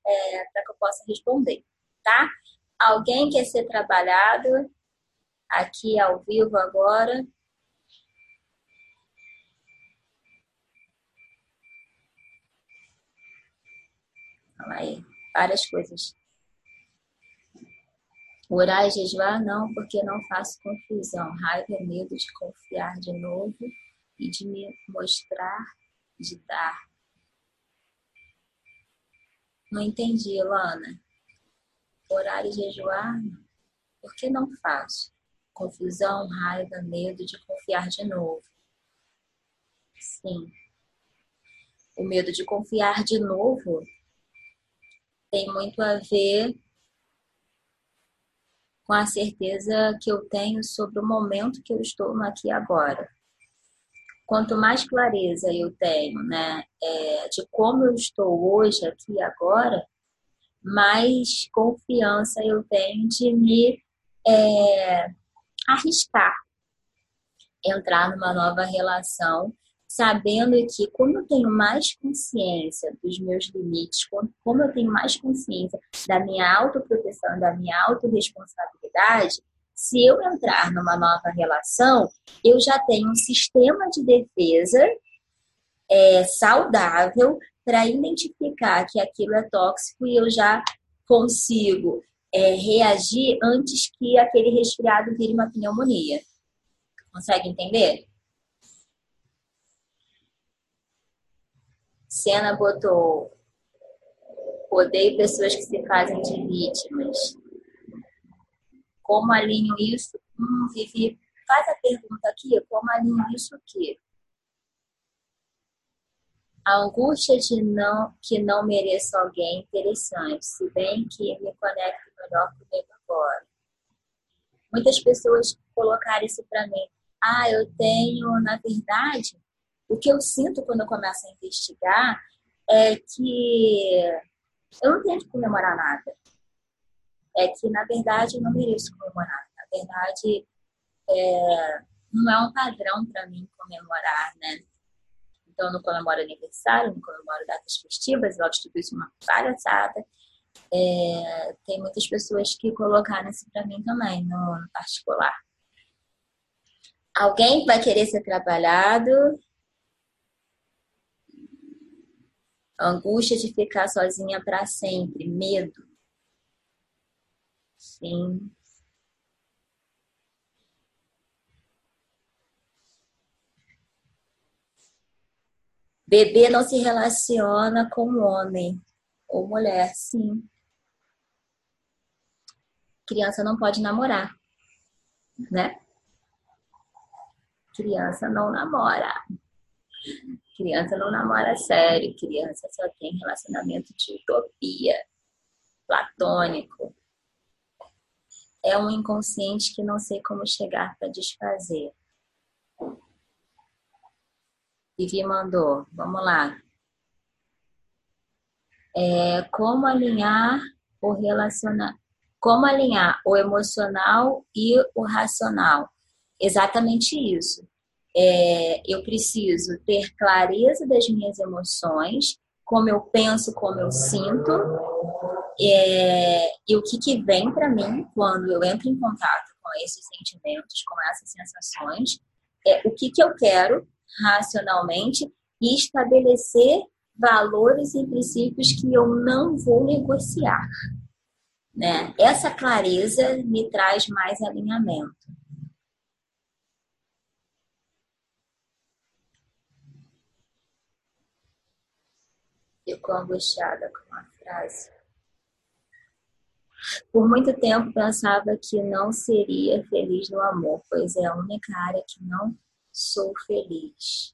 é, para que eu possa responder, tá? Alguém quer ser trabalhado aqui ao vivo agora? Calma aí, várias coisas. Orar e jejuar não, porque não faço confusão. Raiva é medo de confiar de novo e de me mostrar, de dar. Não entendi, Lana. Orar e jejuar. Por que não faço? Confusão, raiva, medo de confiar de novo. Sim. O medo de confiar de novo tem muito a ver com a certeza que eu tenho sobre o momento que eu estou aqui agora. Quanto mais clareza eu tenho, né, é, de como eu estou hoje, aqui agora, mais confiança eu tenho de me é, arriscar, entrar numa nova relação sabendo que como eu tenho mais consciência dos meus limites, como eu tenho mais consciência da minha autoproteção, da minha autorresponsabilidade, se eu entrar numa nova relação, eu já tenho um sistema de defesa é, saudável para identificar que aquilo é tóxico e eu já consigo é, reagir antes que aquele resfriado vire uma pneumonia. Consegue entender? Senna botou odeio pessoas que se fazem de vítimas. Como alinho isso? Hum, Vivi, faz a pergunta aqui, como alinho isso aqui? A angústia de não que não mereço alguém interessante, se bem que me conecto melhor comigo agora. Muitas pessoas colocaram isso para mim. Ah, eu tenho, na verdade, o que eu sinto quando eu começo a investigar é que eu não tenho que comemorar nada. É que, na verdade, eu não mereço comemorar. Na verdade, é, não é um padrão para mim comemorar, né? Então, eu não comemoro aniversário, não comemoro datas festivas, eu acho tudo isso uma palhaçada. É, tem muitas pessoas que colocaram isso para mim também, no, no particular. Alguém vai querer ser trabalhado. Angústia de ficar sozinha para sempre, medo. Sim. Bebê não se relaciona com homem ou mulher, sim. Criança não pode namorar, né? Criança não namora. Criança não namora sério. Criança só tem relacionamento de utopia, platônico. É um inconsciente que não sei como chegar para desfazer. Vivi mandou, vamos lá. É, como alinhar o relacionar, como alinhar o emocional e o racional? Exatamente isso. É, eu preciso ter clareza das minhas emoções, como eu penso, como eu sinto, é, e o que, que vem para mim quando eu entro em contato com esses sentimentos, com essas sensações, é o que, que eu quero racionalmente e estabelecer valores e princípios que eu não vou negociar. Né? Essa clareza me traz mais alinhamento. Ficou angustiada com a frase. Por muito tempo pensava que não seria feliz no amor, pois é a única área que não sou feliz.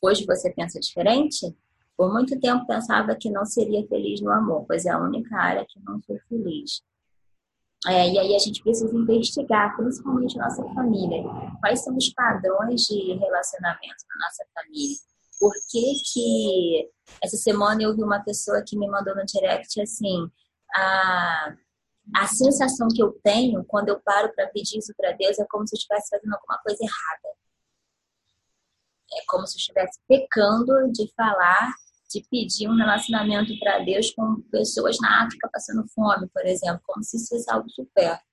Hoje você pensa diferente? Por muito tempo pensava que não seria feliz no amor, pois é a única área que não sou feliz. É, e aí a gente precisa investigar, principalmente nossa família, quais são os padrões de relacionamento na nossa família. Por que que essa semana eu vi uma pessoa que me mandou no direct assim, a a sensação que eu tenho quando eu paro para pedir isso para Deus é como se eu estivesse fazendo alguma coisa errada. É como se eu estivesse pecando de falar, de pedir um relacionamento para Deus com pessoas na África passando fome, por exemplo, como se isso fosse algo supérfluo,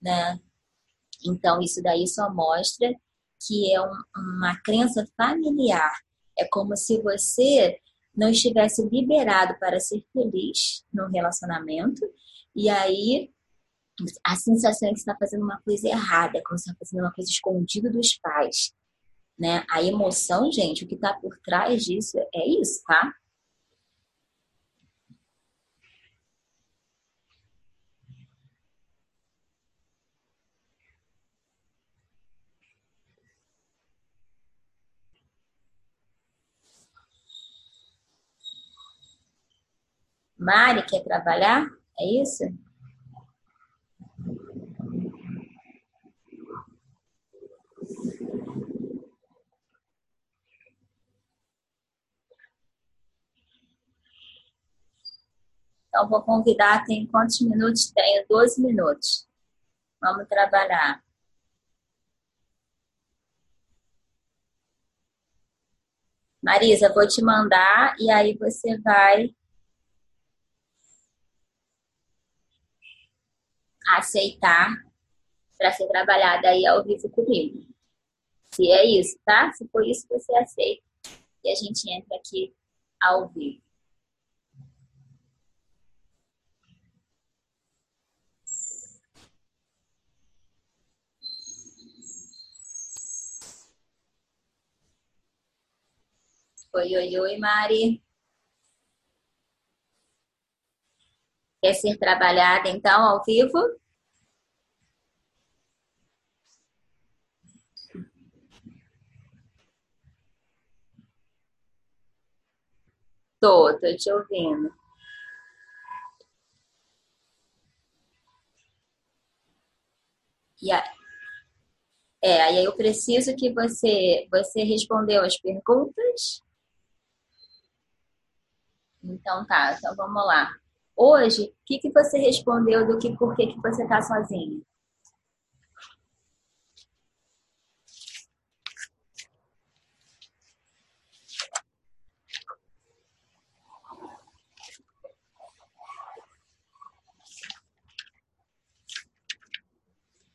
né? Então, isso daí só mostra que é um, uma crença familiar. É como se você não estivesse liberado para ser feliz no relacionamento e aí a sensação é que você está fazendo uma coisa errada, como se está fazendo uma coisa escondida dos pais. Né? A emoção, gente, o que está por trás disso é isso, tá? Mari quer trabalhar? É isso? Então, vou convidar, tem quantos minutos? Tenho 12 minutos. Vamos trabalhar. Marisa, vou te mandar e aí você vai aceitar para ser trabalhada aí ao vivo comigo. Se é isso, tá? Se for isso, você aceita. E a gente entra aqui ao vivo. Oi, oi, oi, Mari. Quer ser trabalhada então ao vivo? Tô, tô te ouvindo. E aí, é, aí eu preciso que você, você respondeu as perguntas. Então tá, então vamos lá. Hoje, o que, que você respondeu do que por que, que você está sozinha?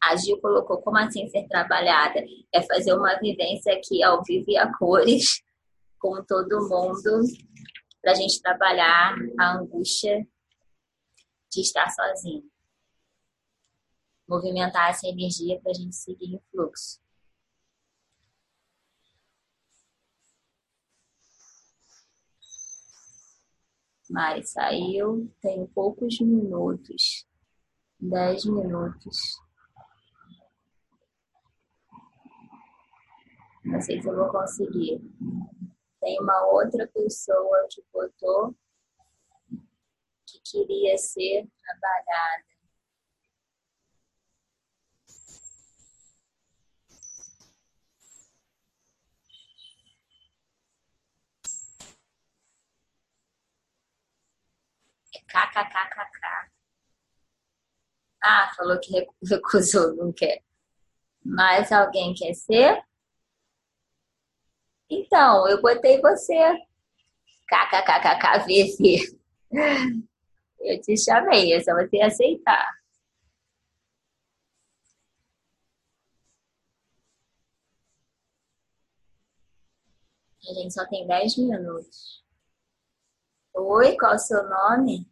A Gil colocou como assim ser trabalhada? É fazer uma vivência aqui ao vivo e a cores com todo mundo para a gente trabalhar a angústia de estar sozinho. Movimentar essa energia para a gente seguir em fluxo. Mari saiu, tem poucos minutos. Dez minutos. Não sei se eu vou conseguir. Tem uma outra pessoa que botou que queria ser trabalhada. É KKKKK. Ah, falou que recusou, não quer. Mais alguém quer ser? Então, eu botei você. KKKKKVV. Eu te chamei, é só você aceitar. A gente só tem 10 minutos. Oi, qual é o seu nome?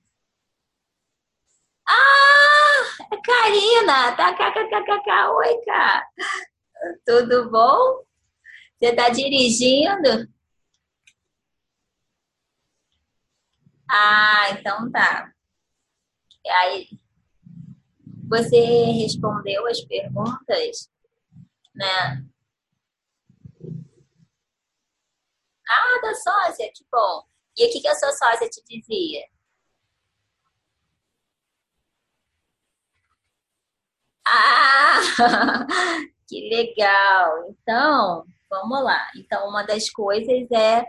Ah, é Karina, tá? KKKKK. Oi, cara. Tudo bom? Você está dirigindo? Ah, então tá. Aí, você respondeu as perguntas, né? Ah, da sócia, que bom. E o que, que a sua sócia te dizia? Ah, que legal. Então, Vamos lá. Então, uma das coisas é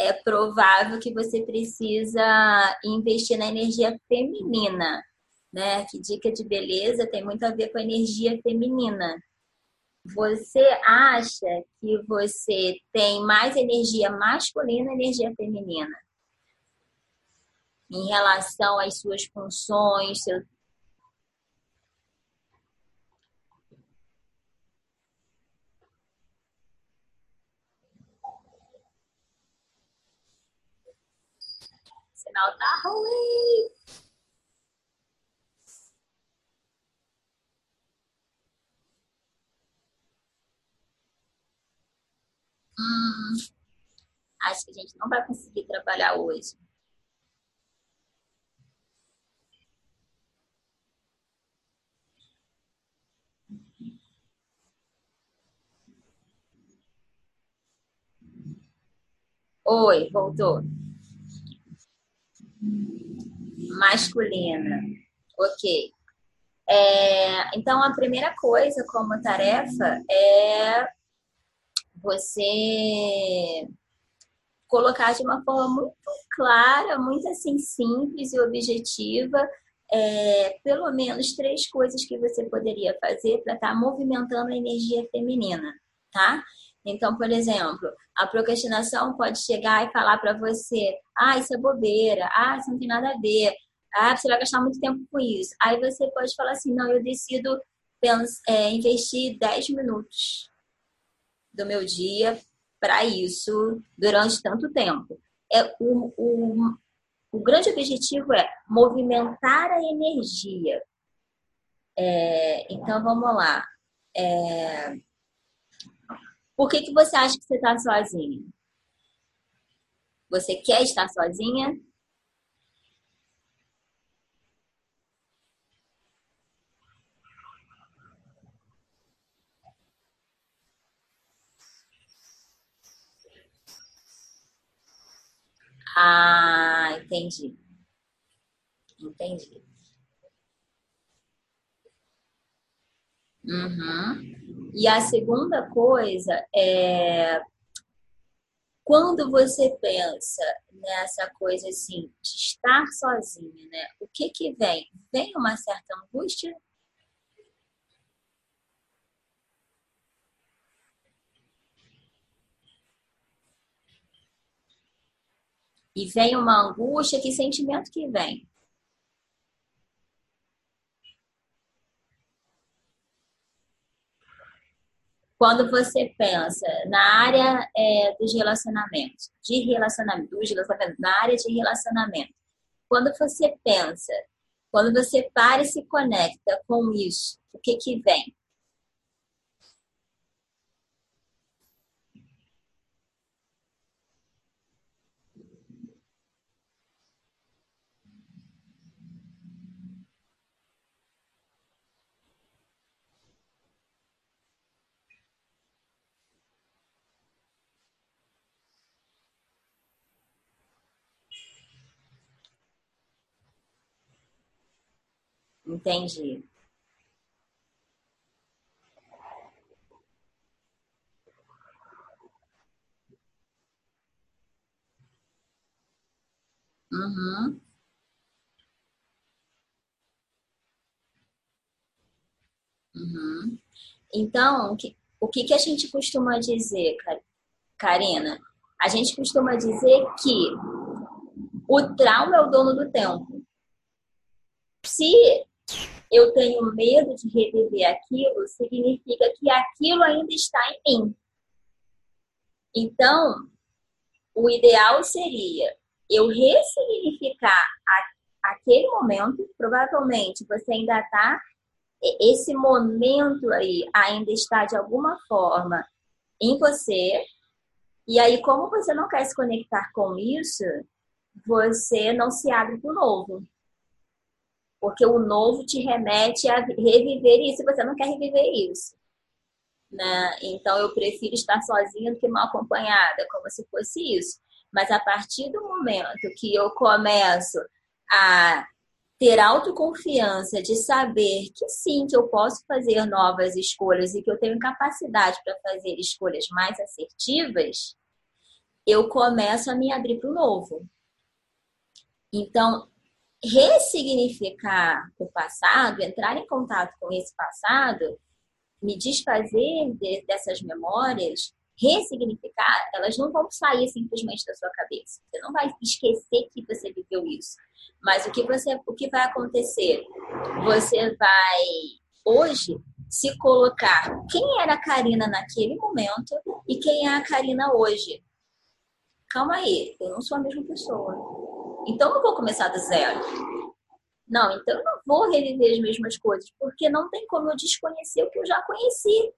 é provável que você precisa investir na energia feminina, né? Que dica de beleza tem muito a ver com a energia feminina. Você acha que você tem mais energia masculina energia feminina? Em relação às suas funções, seu, sinal tá ruim. Hum, acho que a gente não vai conseguir trabalhar hoje. Oi, voltou masculina. Ok. É, então, a primeira coisa como tarefa é você colocar de uma forma muito clara, muito assim simples e objetiva, é, pelo menos três coisas que você poderia fazer para estar tá movimentando a energia feminina, tá? Então, por exemplo, a procrastinação pode chegar e falar para você: ah, isso é bobeira, ah, isso não tem nada a ver, ah, você vai gastar muito tempo com isso. Aí você pode falar assim: não, eu decido é, investir 10 minutos do meu dia para isso durante tanto tempo. É, o, o, o grande objetivo é movimentar a energia. É, então, vamos lá. É, por que, que você acha que você está sozinha? Você quer estar sozinha? Ah, entendi. Entendi. Uhum. E a segunda coisa é quando você pensa nessa coisa assim, de estar sozinha, né? O que que vem? Vem uma certa angústia? E vem uma angústia, que sentimento que vem? Quando você pensa na área é, dos relacionamentos, de relacionamento, dos relacionamentos, na área de relacionamento, quando você pensa, quando você para e se conecta com isso, o que que vem? Entendi. Uhum. Uhum. Então, o que, o que que a gente costuma dizer, Karina? A gente costuma dizer que o trauma é o dono do tempo. Se eu tenho medo de reviver aquilo, significa que aquilo ainda está em mim. Então, o ideal seria eu ressignificar a, aquele momento. Provavelmente você ainda está, esse momento aí ainda está de alguma forma em você. E aí, como você não quer se conectar com isso, você não se abre para o novo. Porque o novo te remete a reviver isso e você não quer reviver isso. Né? Então eu prefiro estar sozinha do que mal acompanhada, como se fosse isso. Mas a partir do momento que eu começo a ter autoconfiança de saber que sim, que eu posso fazer novas escolhas e que eu tenho capacidade para fazer escolhas mais assertivas, eu começo a me abrir para o novo. Então, ressignificar o passado, entrar em contato com esse passado, me desfazer de, dessas memórias, ressignificar, elas não vão sair simplesmente da sua cabeça. Você não vai esquecer que você viveu isso. Mas o que você, o que vai acontecer? Você vai hoje se colocar quem era a Karina naquele momento e quem é a Karina hoje. Calma aí, eu não sou a mesma pessoa. Então não vou começar do zero. Não, então eu não vou reviver as mesmas coisas, porque não tem como eu desconhecer o que eu já conheci.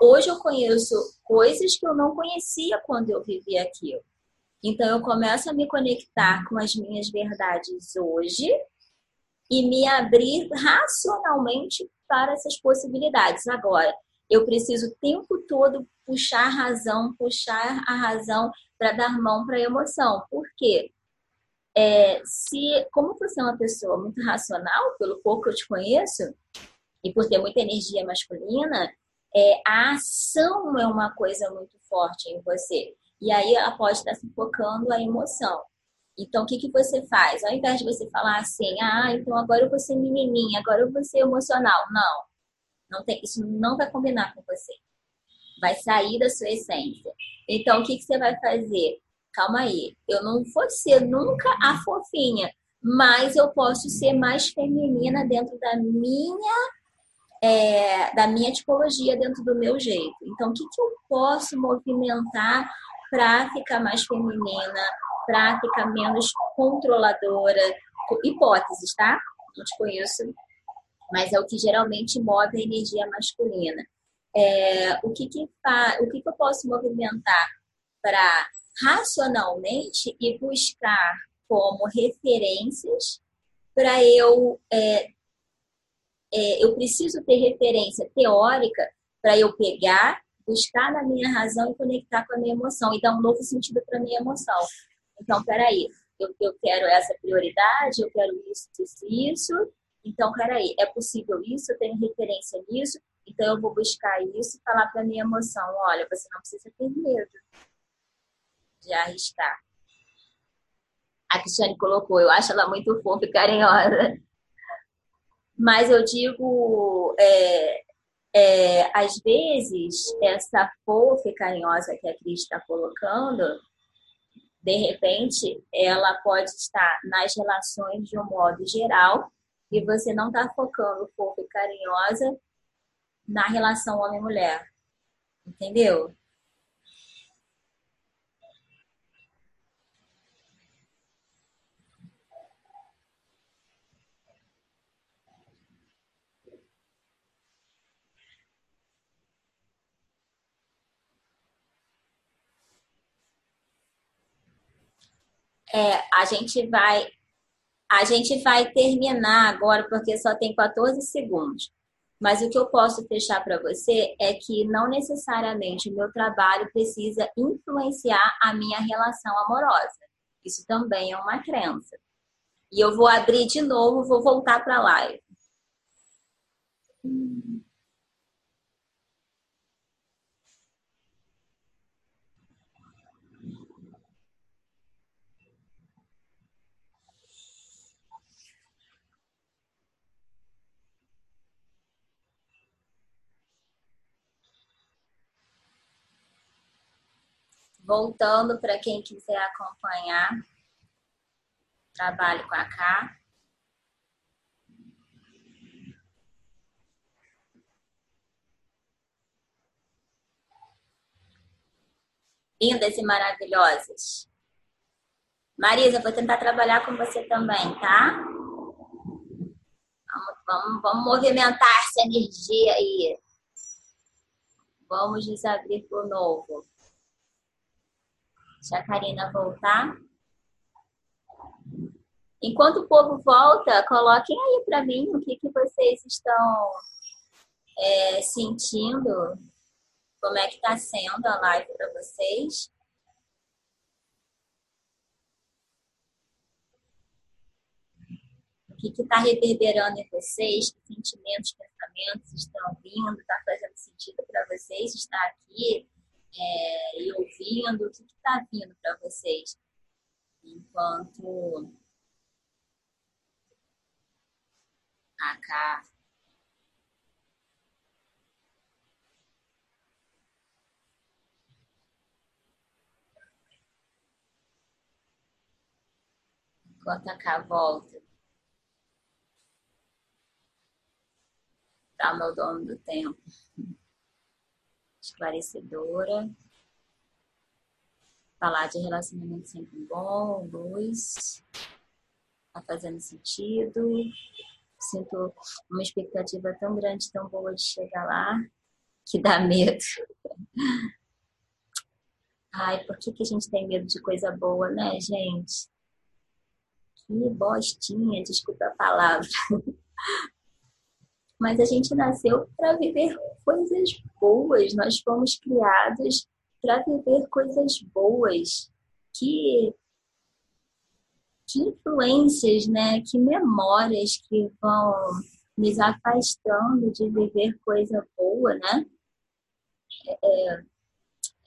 Hoje eu conheço coisas que eu não conhecia quando eu vivi aquilo. Então eu começo a me conectar com as minhas verdades hoje e me abrir racionalmente para essas possibilidades. Agora, eu preciso o tempo todo puxar a razão, puxar a razão para dar mão para a emoção. Por quê? É, se, como você é uma pessoa muito racional, pelo pouco que eu te conheço, e por ter muita energia masculina, é, a ação é uma coisa muito forte em você. E aí ela pode estar se focando a emoção. Então, o que, que você faz? Ao invés de você falar assim, ah, então agora eu vou ser menininha, agora eu vou ser emocional. Não, não tem, isso não vai combinar com você. Vai sair da sua essência. Então, o que, que você vai fazer? Calma aí, eu não vou ser nunca a fofinha, mas eu posso ser mais feminina dentro da minha é, da minha tipologia, dentro do meu jeito. Então, o que, que eu posso movimentar para ficar mais feminina, para ficar menos controladora? Hipóteses, tá? Não te conheço, mas é o que geralmente move a energia masculina. É, o que, que, fa... o que, que eu posso movimentar para racionalmente e buscar como referências para eu é, é, eu preciso ter referência teórica para eu pegar, buscar na minha razão e conectar com a minha emoção e dar um novo sentido para a minha emoção. Então, peraí, eu, eu quero essa prioridade, eu quero isso, isso, isso. Então, peraí, é possível isso, eu tenho referência nisso, então eu vou buscar isso e falar para minha emoção, olha, você não precisa ter medo de arriscar. A Cristiane colocou, eu acho ela muito fofa e carinhosa. Mas eu digo, é, é, às vezes, essa fofa e carinhosa que a Cris está colocando, de repente, ela pode estar nas relações de um modo geral e você não está focando fofa e carinhosa na relação homem-mulher. Entendeu? É, a gente vai a gente vai terminar agora porque só tem 14 segundos. Mas o que eu posso fechar para você é que não necessariamente o meu trabalho precisa influenciar a minha relação amorosa. Isso também é uma crença. E eu vou abrir de novo, vou voltar para a live. Voltando para quem quiser acompanhar, trabalho com a K. Lindas e maravilhosas. Marisa, vou tentar trabalhar com você também, tá? Vamos, vamos, vamos movimentar essa energia aí. Vamos nos abrir para o novo. Deixa a Karina voltar. Enquanto o povo volta, coloquem aí para mim o que, que vocês estão é, sentindo, como é que está sendo a live para vocês. O que está reverberando em vocês, que sentimentos, pensamentos estão vindo, está fazendo sentido para vocês estar aqui é, e ouvindo, o que está vindo para vocês? Enquanto a cá. Enquanto a cá volta. Para o meu dono do tempo esclarecedora. Falar de relacionamento sempre bom, luz. Tá fazendo sentido. Sinto uma expectativa tão grande, tão boa de chegar lá, que dá medo. Ai, por que, que a gente tem medo de coisa boa, né, gente? Que bostinha, desculpa a palavra. Mas a gente nasceu para viver coisas boas, nós fomos criados para viver coisas boas. Que, que influências, né? Que memórias que vão nos afastando de viver coisa boa, né? É,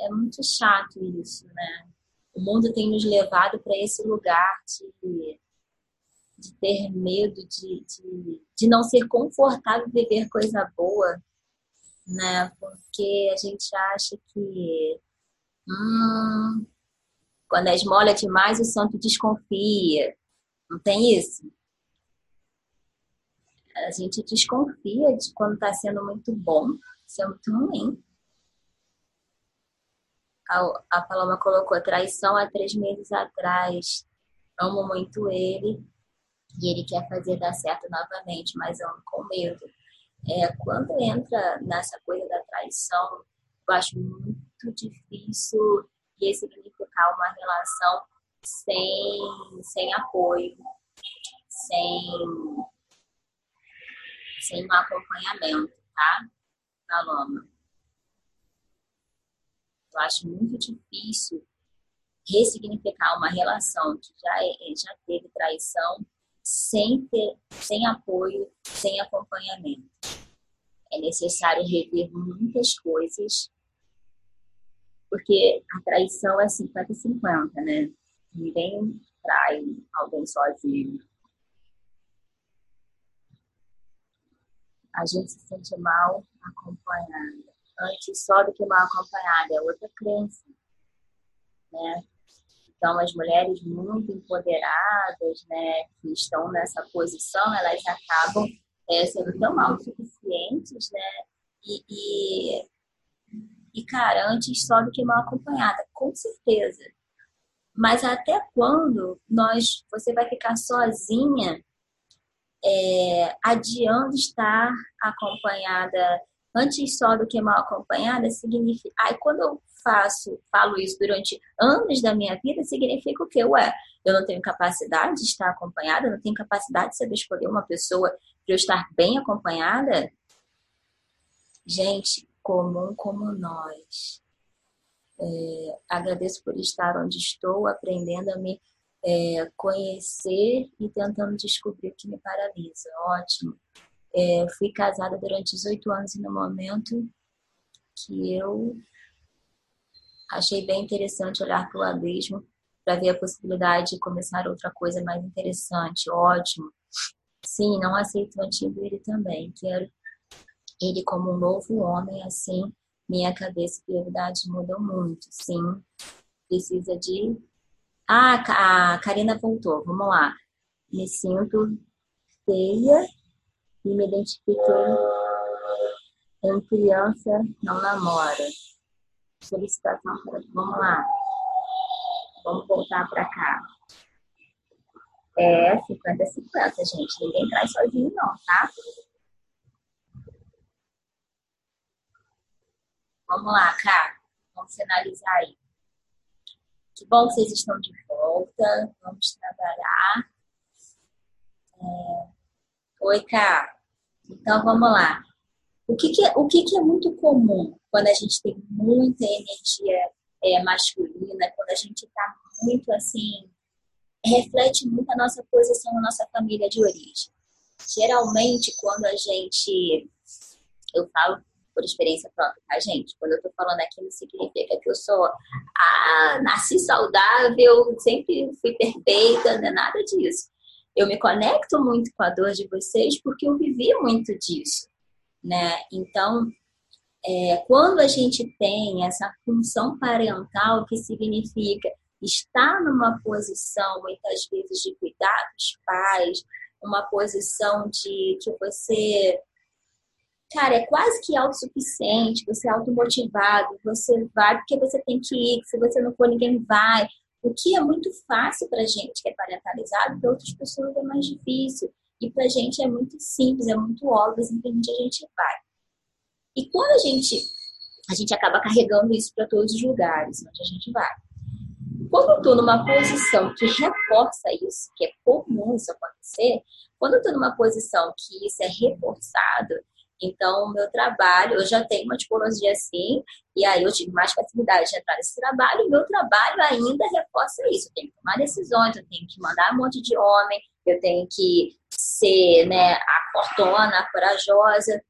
é muito chato isso, né? O mundo tem nos levado para esse lugar de de ter medo, de, de, de não ser confortável viver coisa boa, né? Porque a gente acha que hum, quando a esmola é demais, o santo desconfia. Não tem isso? A gente desconfia de quando está sendo muito bom, isso é muito ruim. A, a Paloma colocou traição há três meses atrás. Amo muito ele, e ele quer fazer dar certo novamente, mas ando com medo. É, quando entra nessa coisa da traição, eu acho muito difícil ressignificar uma relação sem, sem apoio, sem, sem um acompanhamento, tá, Paloma? Eu acho muito difícil ressignificar uma relação que já, já teve traição sem, ter, sem apoio, sem acompanhamento. É necessário rever muitas coisas, Porque a traição é 50-50, né? Ninguém trai alguém sozinho. A gente se sente mal acompanhada. Antes só do que mal acompanhada, é outra crença. Né? Então, as mulheres muito empoderadas, né, que estão nessa posição, elas acabam é, sendo tão autossuficientes, né, e, e, e cara, antes só do que mal acompanhada, com certeza. Mas até quando nós, você vai ficar sozinha, é, adiando estar acompanhada antes só do que mal acompanhada, significa. Aí quando eu faço, falo isso durante anos da minha vida, significa o quê? Ué, eu não tenho capacidade de estar acompanhada, eu não tenho capacidade de saber escolher uma pessoa para eu estar bem acompanhada? Gente, comum como nós. É, agradeço por estar onde estou, aprendendo a me é, conhecer e tentando descobrir o que me paralisa. Ótimo. É, fui casada durante 18 anos e no momento que eu achei bem interessante olhar para o abismo para ver a possibilidade de começar outra coisa mais interessante. Ótimo. Sim, não aceito o antigo ele também. Quero ele como um novo homem, assim, minha cabeça e prioridades mudam muito. Sim, precisa de. Ah, a Karina voltou. Vamos lá. Me sinto feia e me identifiquei em criança não namora solicitação para. Vamos lá. Vamos voltar para cá. É 50-50, gente. Ninguém traz sozinho, não, tá? Vamos lá, cara. Vamos finalizar aí. Que bom que vocês estão de volta. Vamos trabalhar. É... Oi, cara. Então, vamos lá. O que, que, é, o que, que é muito comum quando a gente tem muita energia é, masculina, quando a gente está muito assim, reflete muito a nossa posição na nossa família de origem. Geralmente, quando a gente, eu falo por experiência própria, tá, gente? Quando eu tô falando aqui, não significa que eu sou, ah, nasci saudável, sempre fui perfeita, não é nada disso. Eu me conecto muito com a dor de vocês porque eu vivi muito disso né? Então, é, quando a gente tem essa função parental, que significa estar numa posição, muitas vezes, de cuidar dos pais, uma posição de que você, cara, é quase que autossuficiente, você é automotivado, você vai porque você tem que ir, se você não for, ninguém vai. O que é muito fácil para gente que é parentalizado, para outras pessoas é mais difícil. E para a gente é muito simples, é muito óbvio, simplesmente a gente vai. E quando a gente, a gente acaba carregando isso para todos os lugares onde a gente vai. Quando eu estou numa posição que reforça isso, que é comum isso acontecer, quando eu estou numa posição que isso é reforçado, então, o meu trabalho, eu já tenho uma tipologia assim, e aí eu tive mais facilidade de entrar nesse trabalho, o meu trabalho ainda reforça isso. Eu tenho que tomar decisões, eu tenho que mandar um monte de homem, eu tenho que ser né, a fortuna, a corajosa.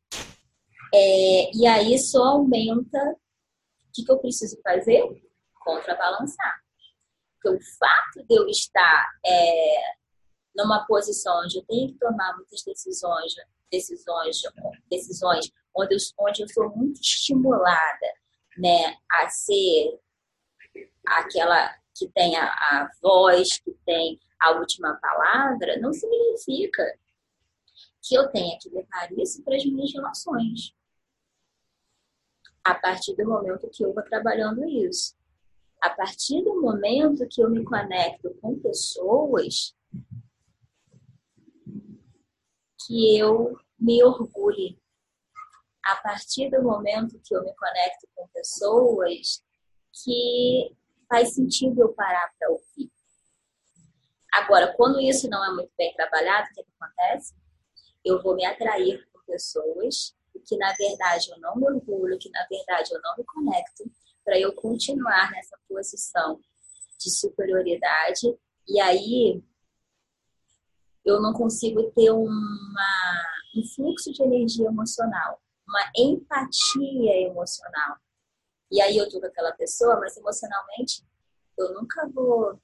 É, e aí só aumenta. O que, que eu preciso fazer? Contrabalançar. Porque o fato de eu estar é, numa posição onde eu tenho que tomar muitas decisões, decisões, decisões onde eu, onde eu sou muito estimulada né, a ser aquela que tem a, a voz, que tem a última palavra, não significa que eu tenha que levar isso para as minhas relações. A partir do momento que eu vou trabalhando isso. A partir do momento que eu me conecto com pessoas que eu me orgulhe. A partir do momento que eu me conecto com pessoas que faz sentido eu parar para ouvir. Agora, quando isso não é muito bem trabalhado, o que, que acontece? Eu vou me atrair com pessoas que, na verdade, eu não me orgulho, que, na verdade, eu não me conecto, para eu continuar nessa posição de superioridade. E aí, eu não consigo ter uma, um fluxo de energia emocional, uma empatia emocional. E aí eu tô com aquela pessoa, mas emocionalmente eu nunca vou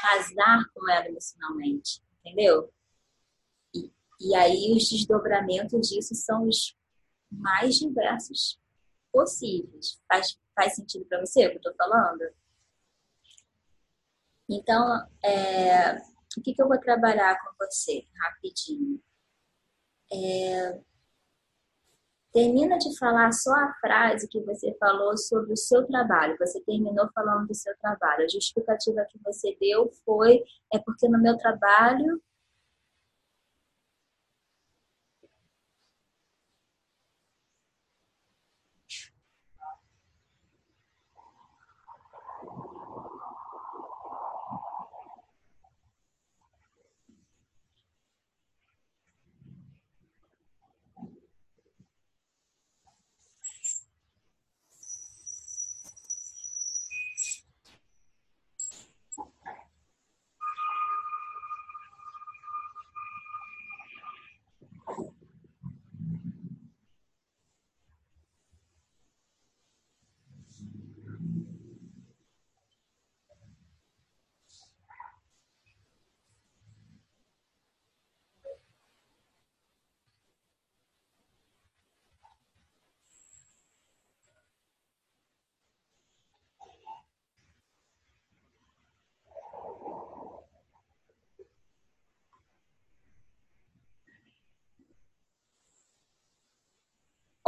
casar com ela emocionalmente, entendeu? E, e aí os desdobramentos disso são os mais diversos possíveis. Faz, faz sentido para você o que eu tô falando? Então, é, o que, que eu vou trabalhar com você rapidinho? É, termina de falar só a frase que você falou sobre o seu trabalho. Você terminou falando do seu trabalho. A justificativa que você deu foi é porque no meu trabalho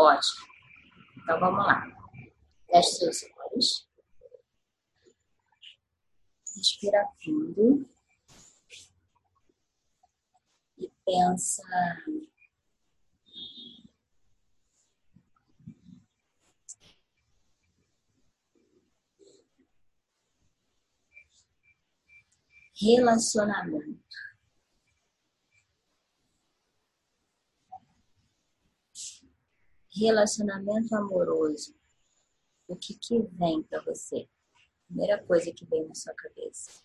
Ótimo. Então vamos lá. Feche seus olhos. Respira fundo. E pensa. Relacionamento. Relacionamento amoroso. O que, que vem para você? Primeira coisa que vem na sua cabeça.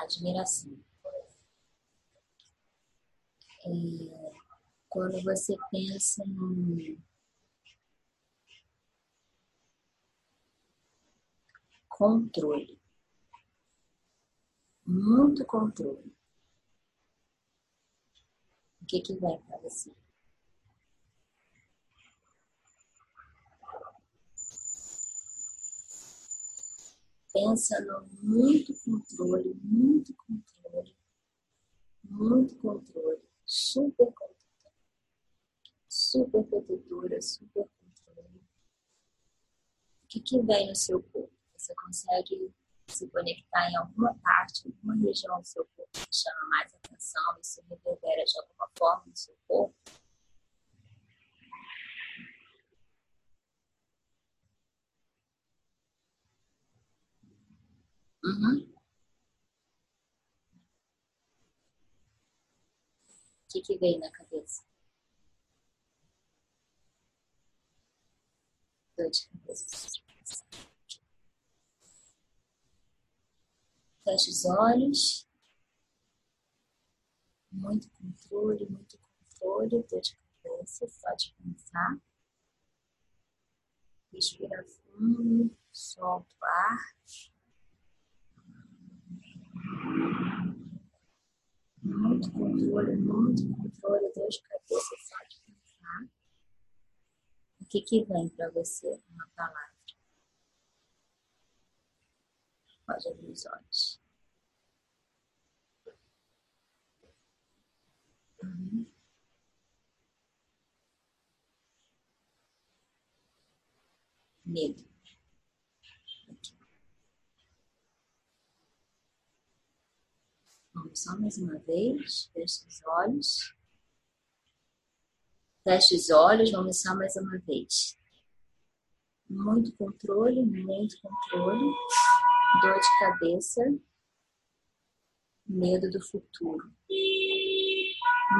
Admiração. É, quando você pensa em controle muito controle. O que, que vem para você? Pensa no muito controle, muito controle, muito controle, super controle, super protetora, super controle. O que, que vem no seu corpo? Você consegue se conectar em alguma parte, alguma região do seu corpo que chama mais atenção, isso reverbera de alguma forma no seu corpo. Uhum. O que, que veio na cabeça? Dor de cabeça. Feche os olhos. Muito controle, muito controle, dor de cabeça, só de pensar. Respira fundo, solta o ar. Muito controle, muito controle, dor de cabeça, só de pensar. O que, que vem para você uma palavra? Pode abrir os olhos. Uhum. Medo. Vamos só mais uma vez. Feche os olhos. Feche os olhos. Vamos só mais uma vez. Muito controle, muito controle dor de cabeça, medo do futuro.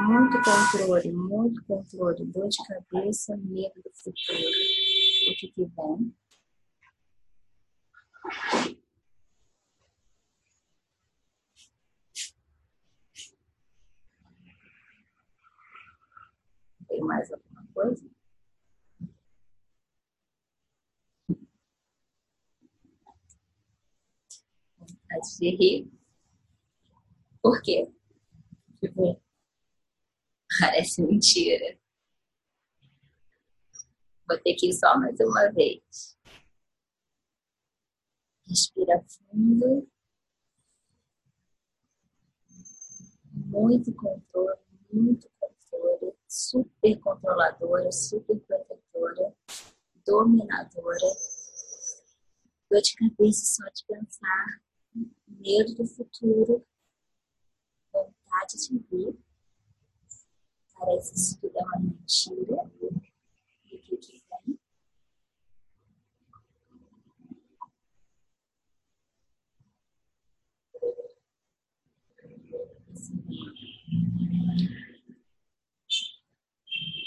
Muito controle, muito controle, dor de cabeça, medo do futuro. O que, que vem? Tem mais alguma coisa? Vontade de rir. Por quê? Tipo, parece mentira. Vou ter que ir só mais uma vez. Respira fundo. Muito controle, muito controle. Super controladora, super protetora, dominadora. Dor de cabeça só de pensar. Medo do futuro. Vontade de vir. Parece que isso tudo é uma mentira.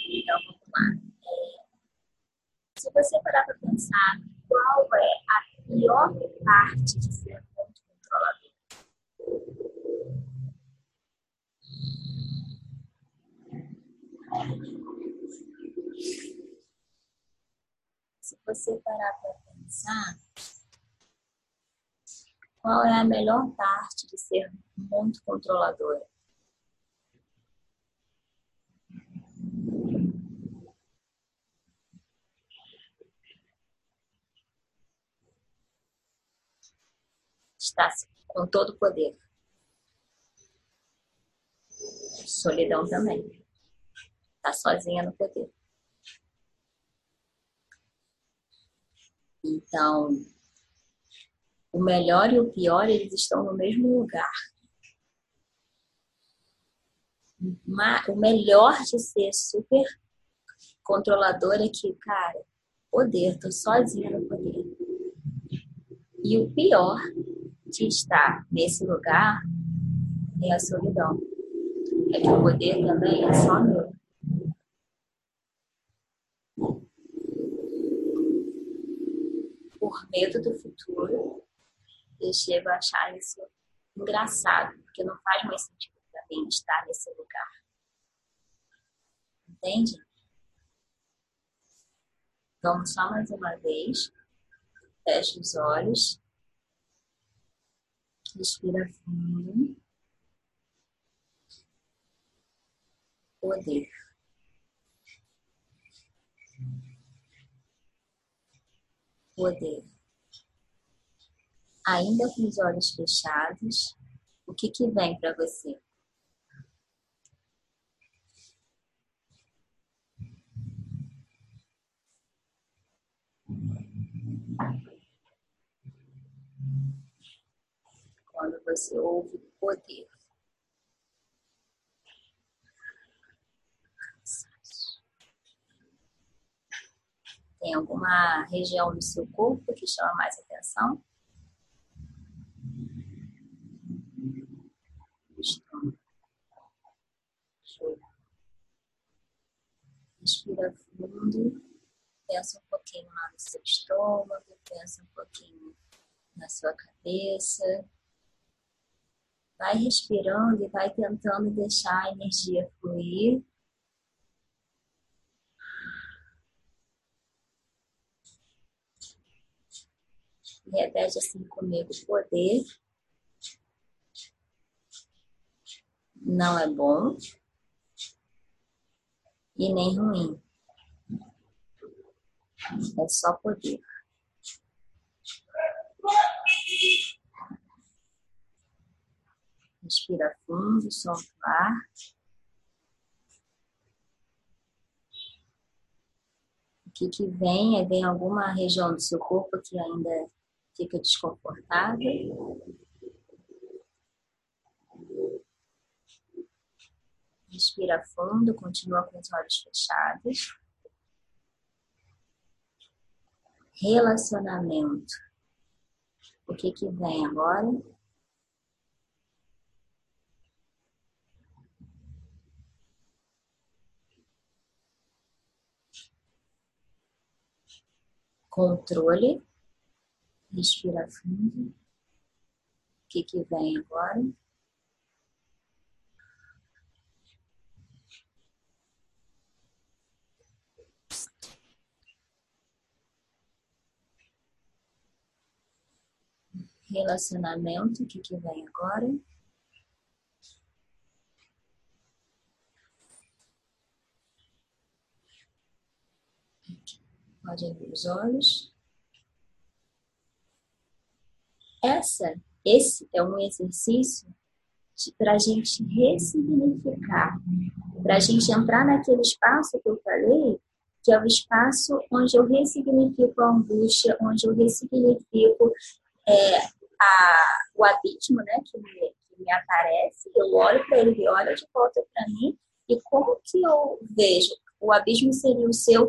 Então, vamos lá. É, se você parar para pensar qual é a pior parte de ser controlador. Se você parar para pensar, qual é a melhor parte de ser muito controladora? Está com todo o poder. Solidão também. Está sozinha no poder. Então, o melhor e o pior, eles estão no mesmo lugar. O melhor de ser super controlador é que, cara, poder, tô sozinha no poder. E o pior de estar nesse lugar é a solidão. É que o poder também é só meu. Por medo do futuro, eu chego a achar isso engraçado, porque não faz mais sentido para mim estar nesse lugar. Entende? Vamos só mais uma vez. Feche os olhos. Respira fundo. Poder. Poder. Ainda com os olhos fechados, o que, que vem para você? Quando você ouve poder. Tem alguma região do seu corpo que chama mais atenção? Respira fundo. Pensa um pouquinho lá no seu estômago, pensa um pouquinho na sua cabeça. Vai respirando e vai tentando deixar a energia fluir. E repete assim comigo: poder não é bom e nem ruim. É só poder. Respira fundo, solta o ar. O que, que vem é vem alguma região do seu corpo que ainda fica desconfortável. Respira fundo, continua com os olhos fechados. Relacionamento. O que que vem agora? controle. Respira fundo. O que, que vem agora? Relacionamento, o que, que vem agora? Pode abrir os olhos. Essa, esse é um exercício para a gente ressignificar, para a gente entrar naquele espaço que eu falei, que é o espaço onde eu ressignifico a angústia, onde eu ressignifico é, a, o abismo né, que, me, que me aparece, eu olho para ele, ele olha de volta para mim, e como que eu vejo? O abismo seria o seu.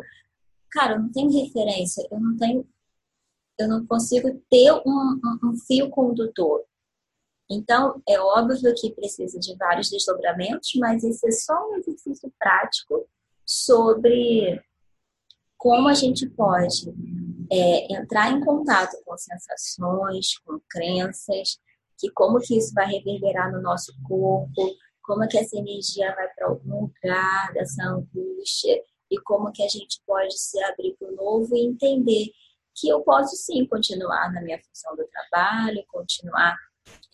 Cara, eu não tenho referência, eu não tenho. Eu não consigo ter um, um, um fio condutor. Então, é óbvio que precisa de vários desdobramentos, mas esse é só um exercício prático sobre como a gente pode é, entrar em contato com sensações, com crenças, que como que isso vai reverberar no nosso corpo, como que essa energia vai para algum lugar dessa angústia e como que a gente pode se abrir para o novo e entender que eu posso sim continuar na minha função do trabalho, continuar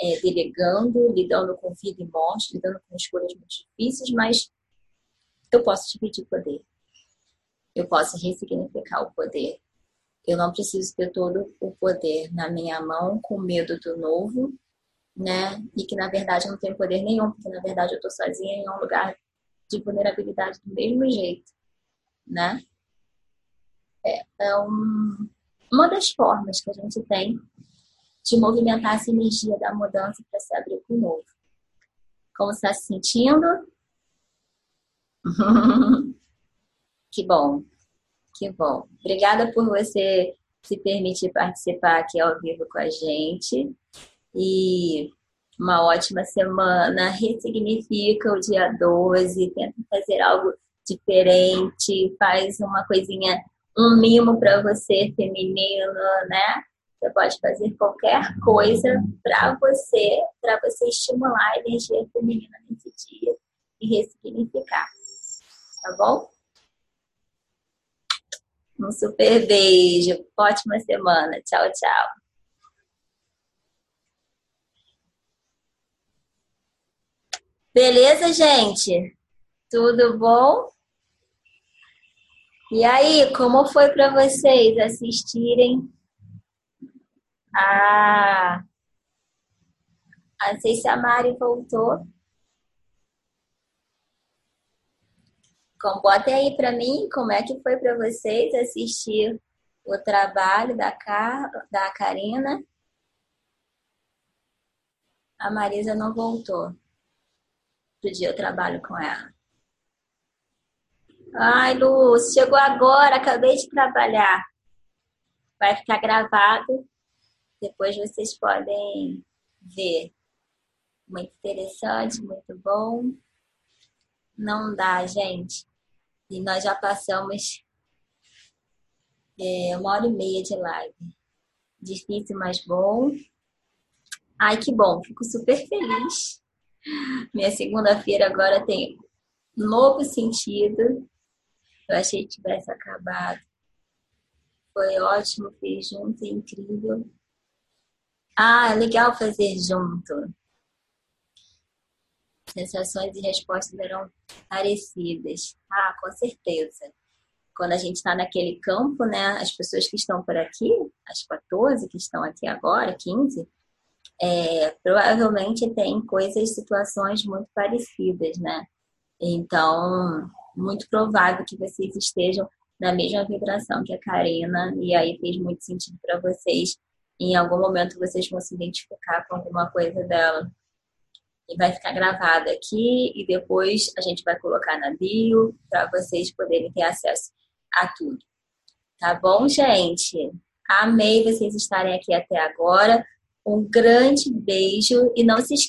é, delegando, lidando com vida e morte, lidando com escolhas muito difíceis, mas eu posso dividir poder. Eu posso ressignificar o poder. Eu não preciso ter todo o poder na minha mão com medo do novo, né? E que na verdade eu não tenho poder nenhum, porque na verdade eu estou sozinha em um lugar de vulnerabilidade do mesmo jeito, né? É, um, uma das formas que a gente tem de movimentar essa energia da mudança para se abrir para o novo. Como está se sentindo? que bom, que bom. Obrigada por você se permitir participar aqui ao vivo com a gente. E uma ótima semana. Ressignifica o dia 12, tenta fazer algo diferente, faz uma coisinha, um mimo para você feminino, né? Você pode fazer qualquer coisa para você, para você estimular a energia feminina nesse dia e ressignificar. Tá bom? Um super beijo. Ótima semana. Tchau, tchau. Beleza, gente? Tudo bom? E aí, como foi para vocês assistirem ah, não sei se a Mari voltou. Então, botem aí para mim como é que foi para vocês assistir o trabalho da, Car... da Karina. A Marisa não voltou pro dia eu trabalho com ela. Ai, Luz, chegou agora, acabei de trabalhar. Vai ficar gravado depois vocês podem ver. Muito interessante, muito bom. Não dá, gente. E nós já passamos é, uma hora e meia de live. Difícil, mas bom. Ai, que bom, fico super feliz. Minha segunda-feira agora tem novo sentido. Eu achei que tivesse acabado. Foi ótimo, fiz junto, incrível. Ah, é legal fazer junto. Sensações e respostas eram parecidas. Ah, com certeza. Quando a gente está naquele campo, né? As pessoas que estão por aqui, as 14 que estão aqui agora, 15, é, provavelmente tem coisas, situações muito parecidas, né? Então, muito provável que vocês estejam na mesma vibração que a Karina, e aí fez muito sentido para vocês em algum momento vocês vão se identificar com alguma coisa dela. E vai ficar gravado aqui e depois a gente vai colocar na bio para vocês poderem ter acesso a tudo. Tá bom, gente? Amei vocês estarem aqui até agora. Um grande beijo e não se esqueçam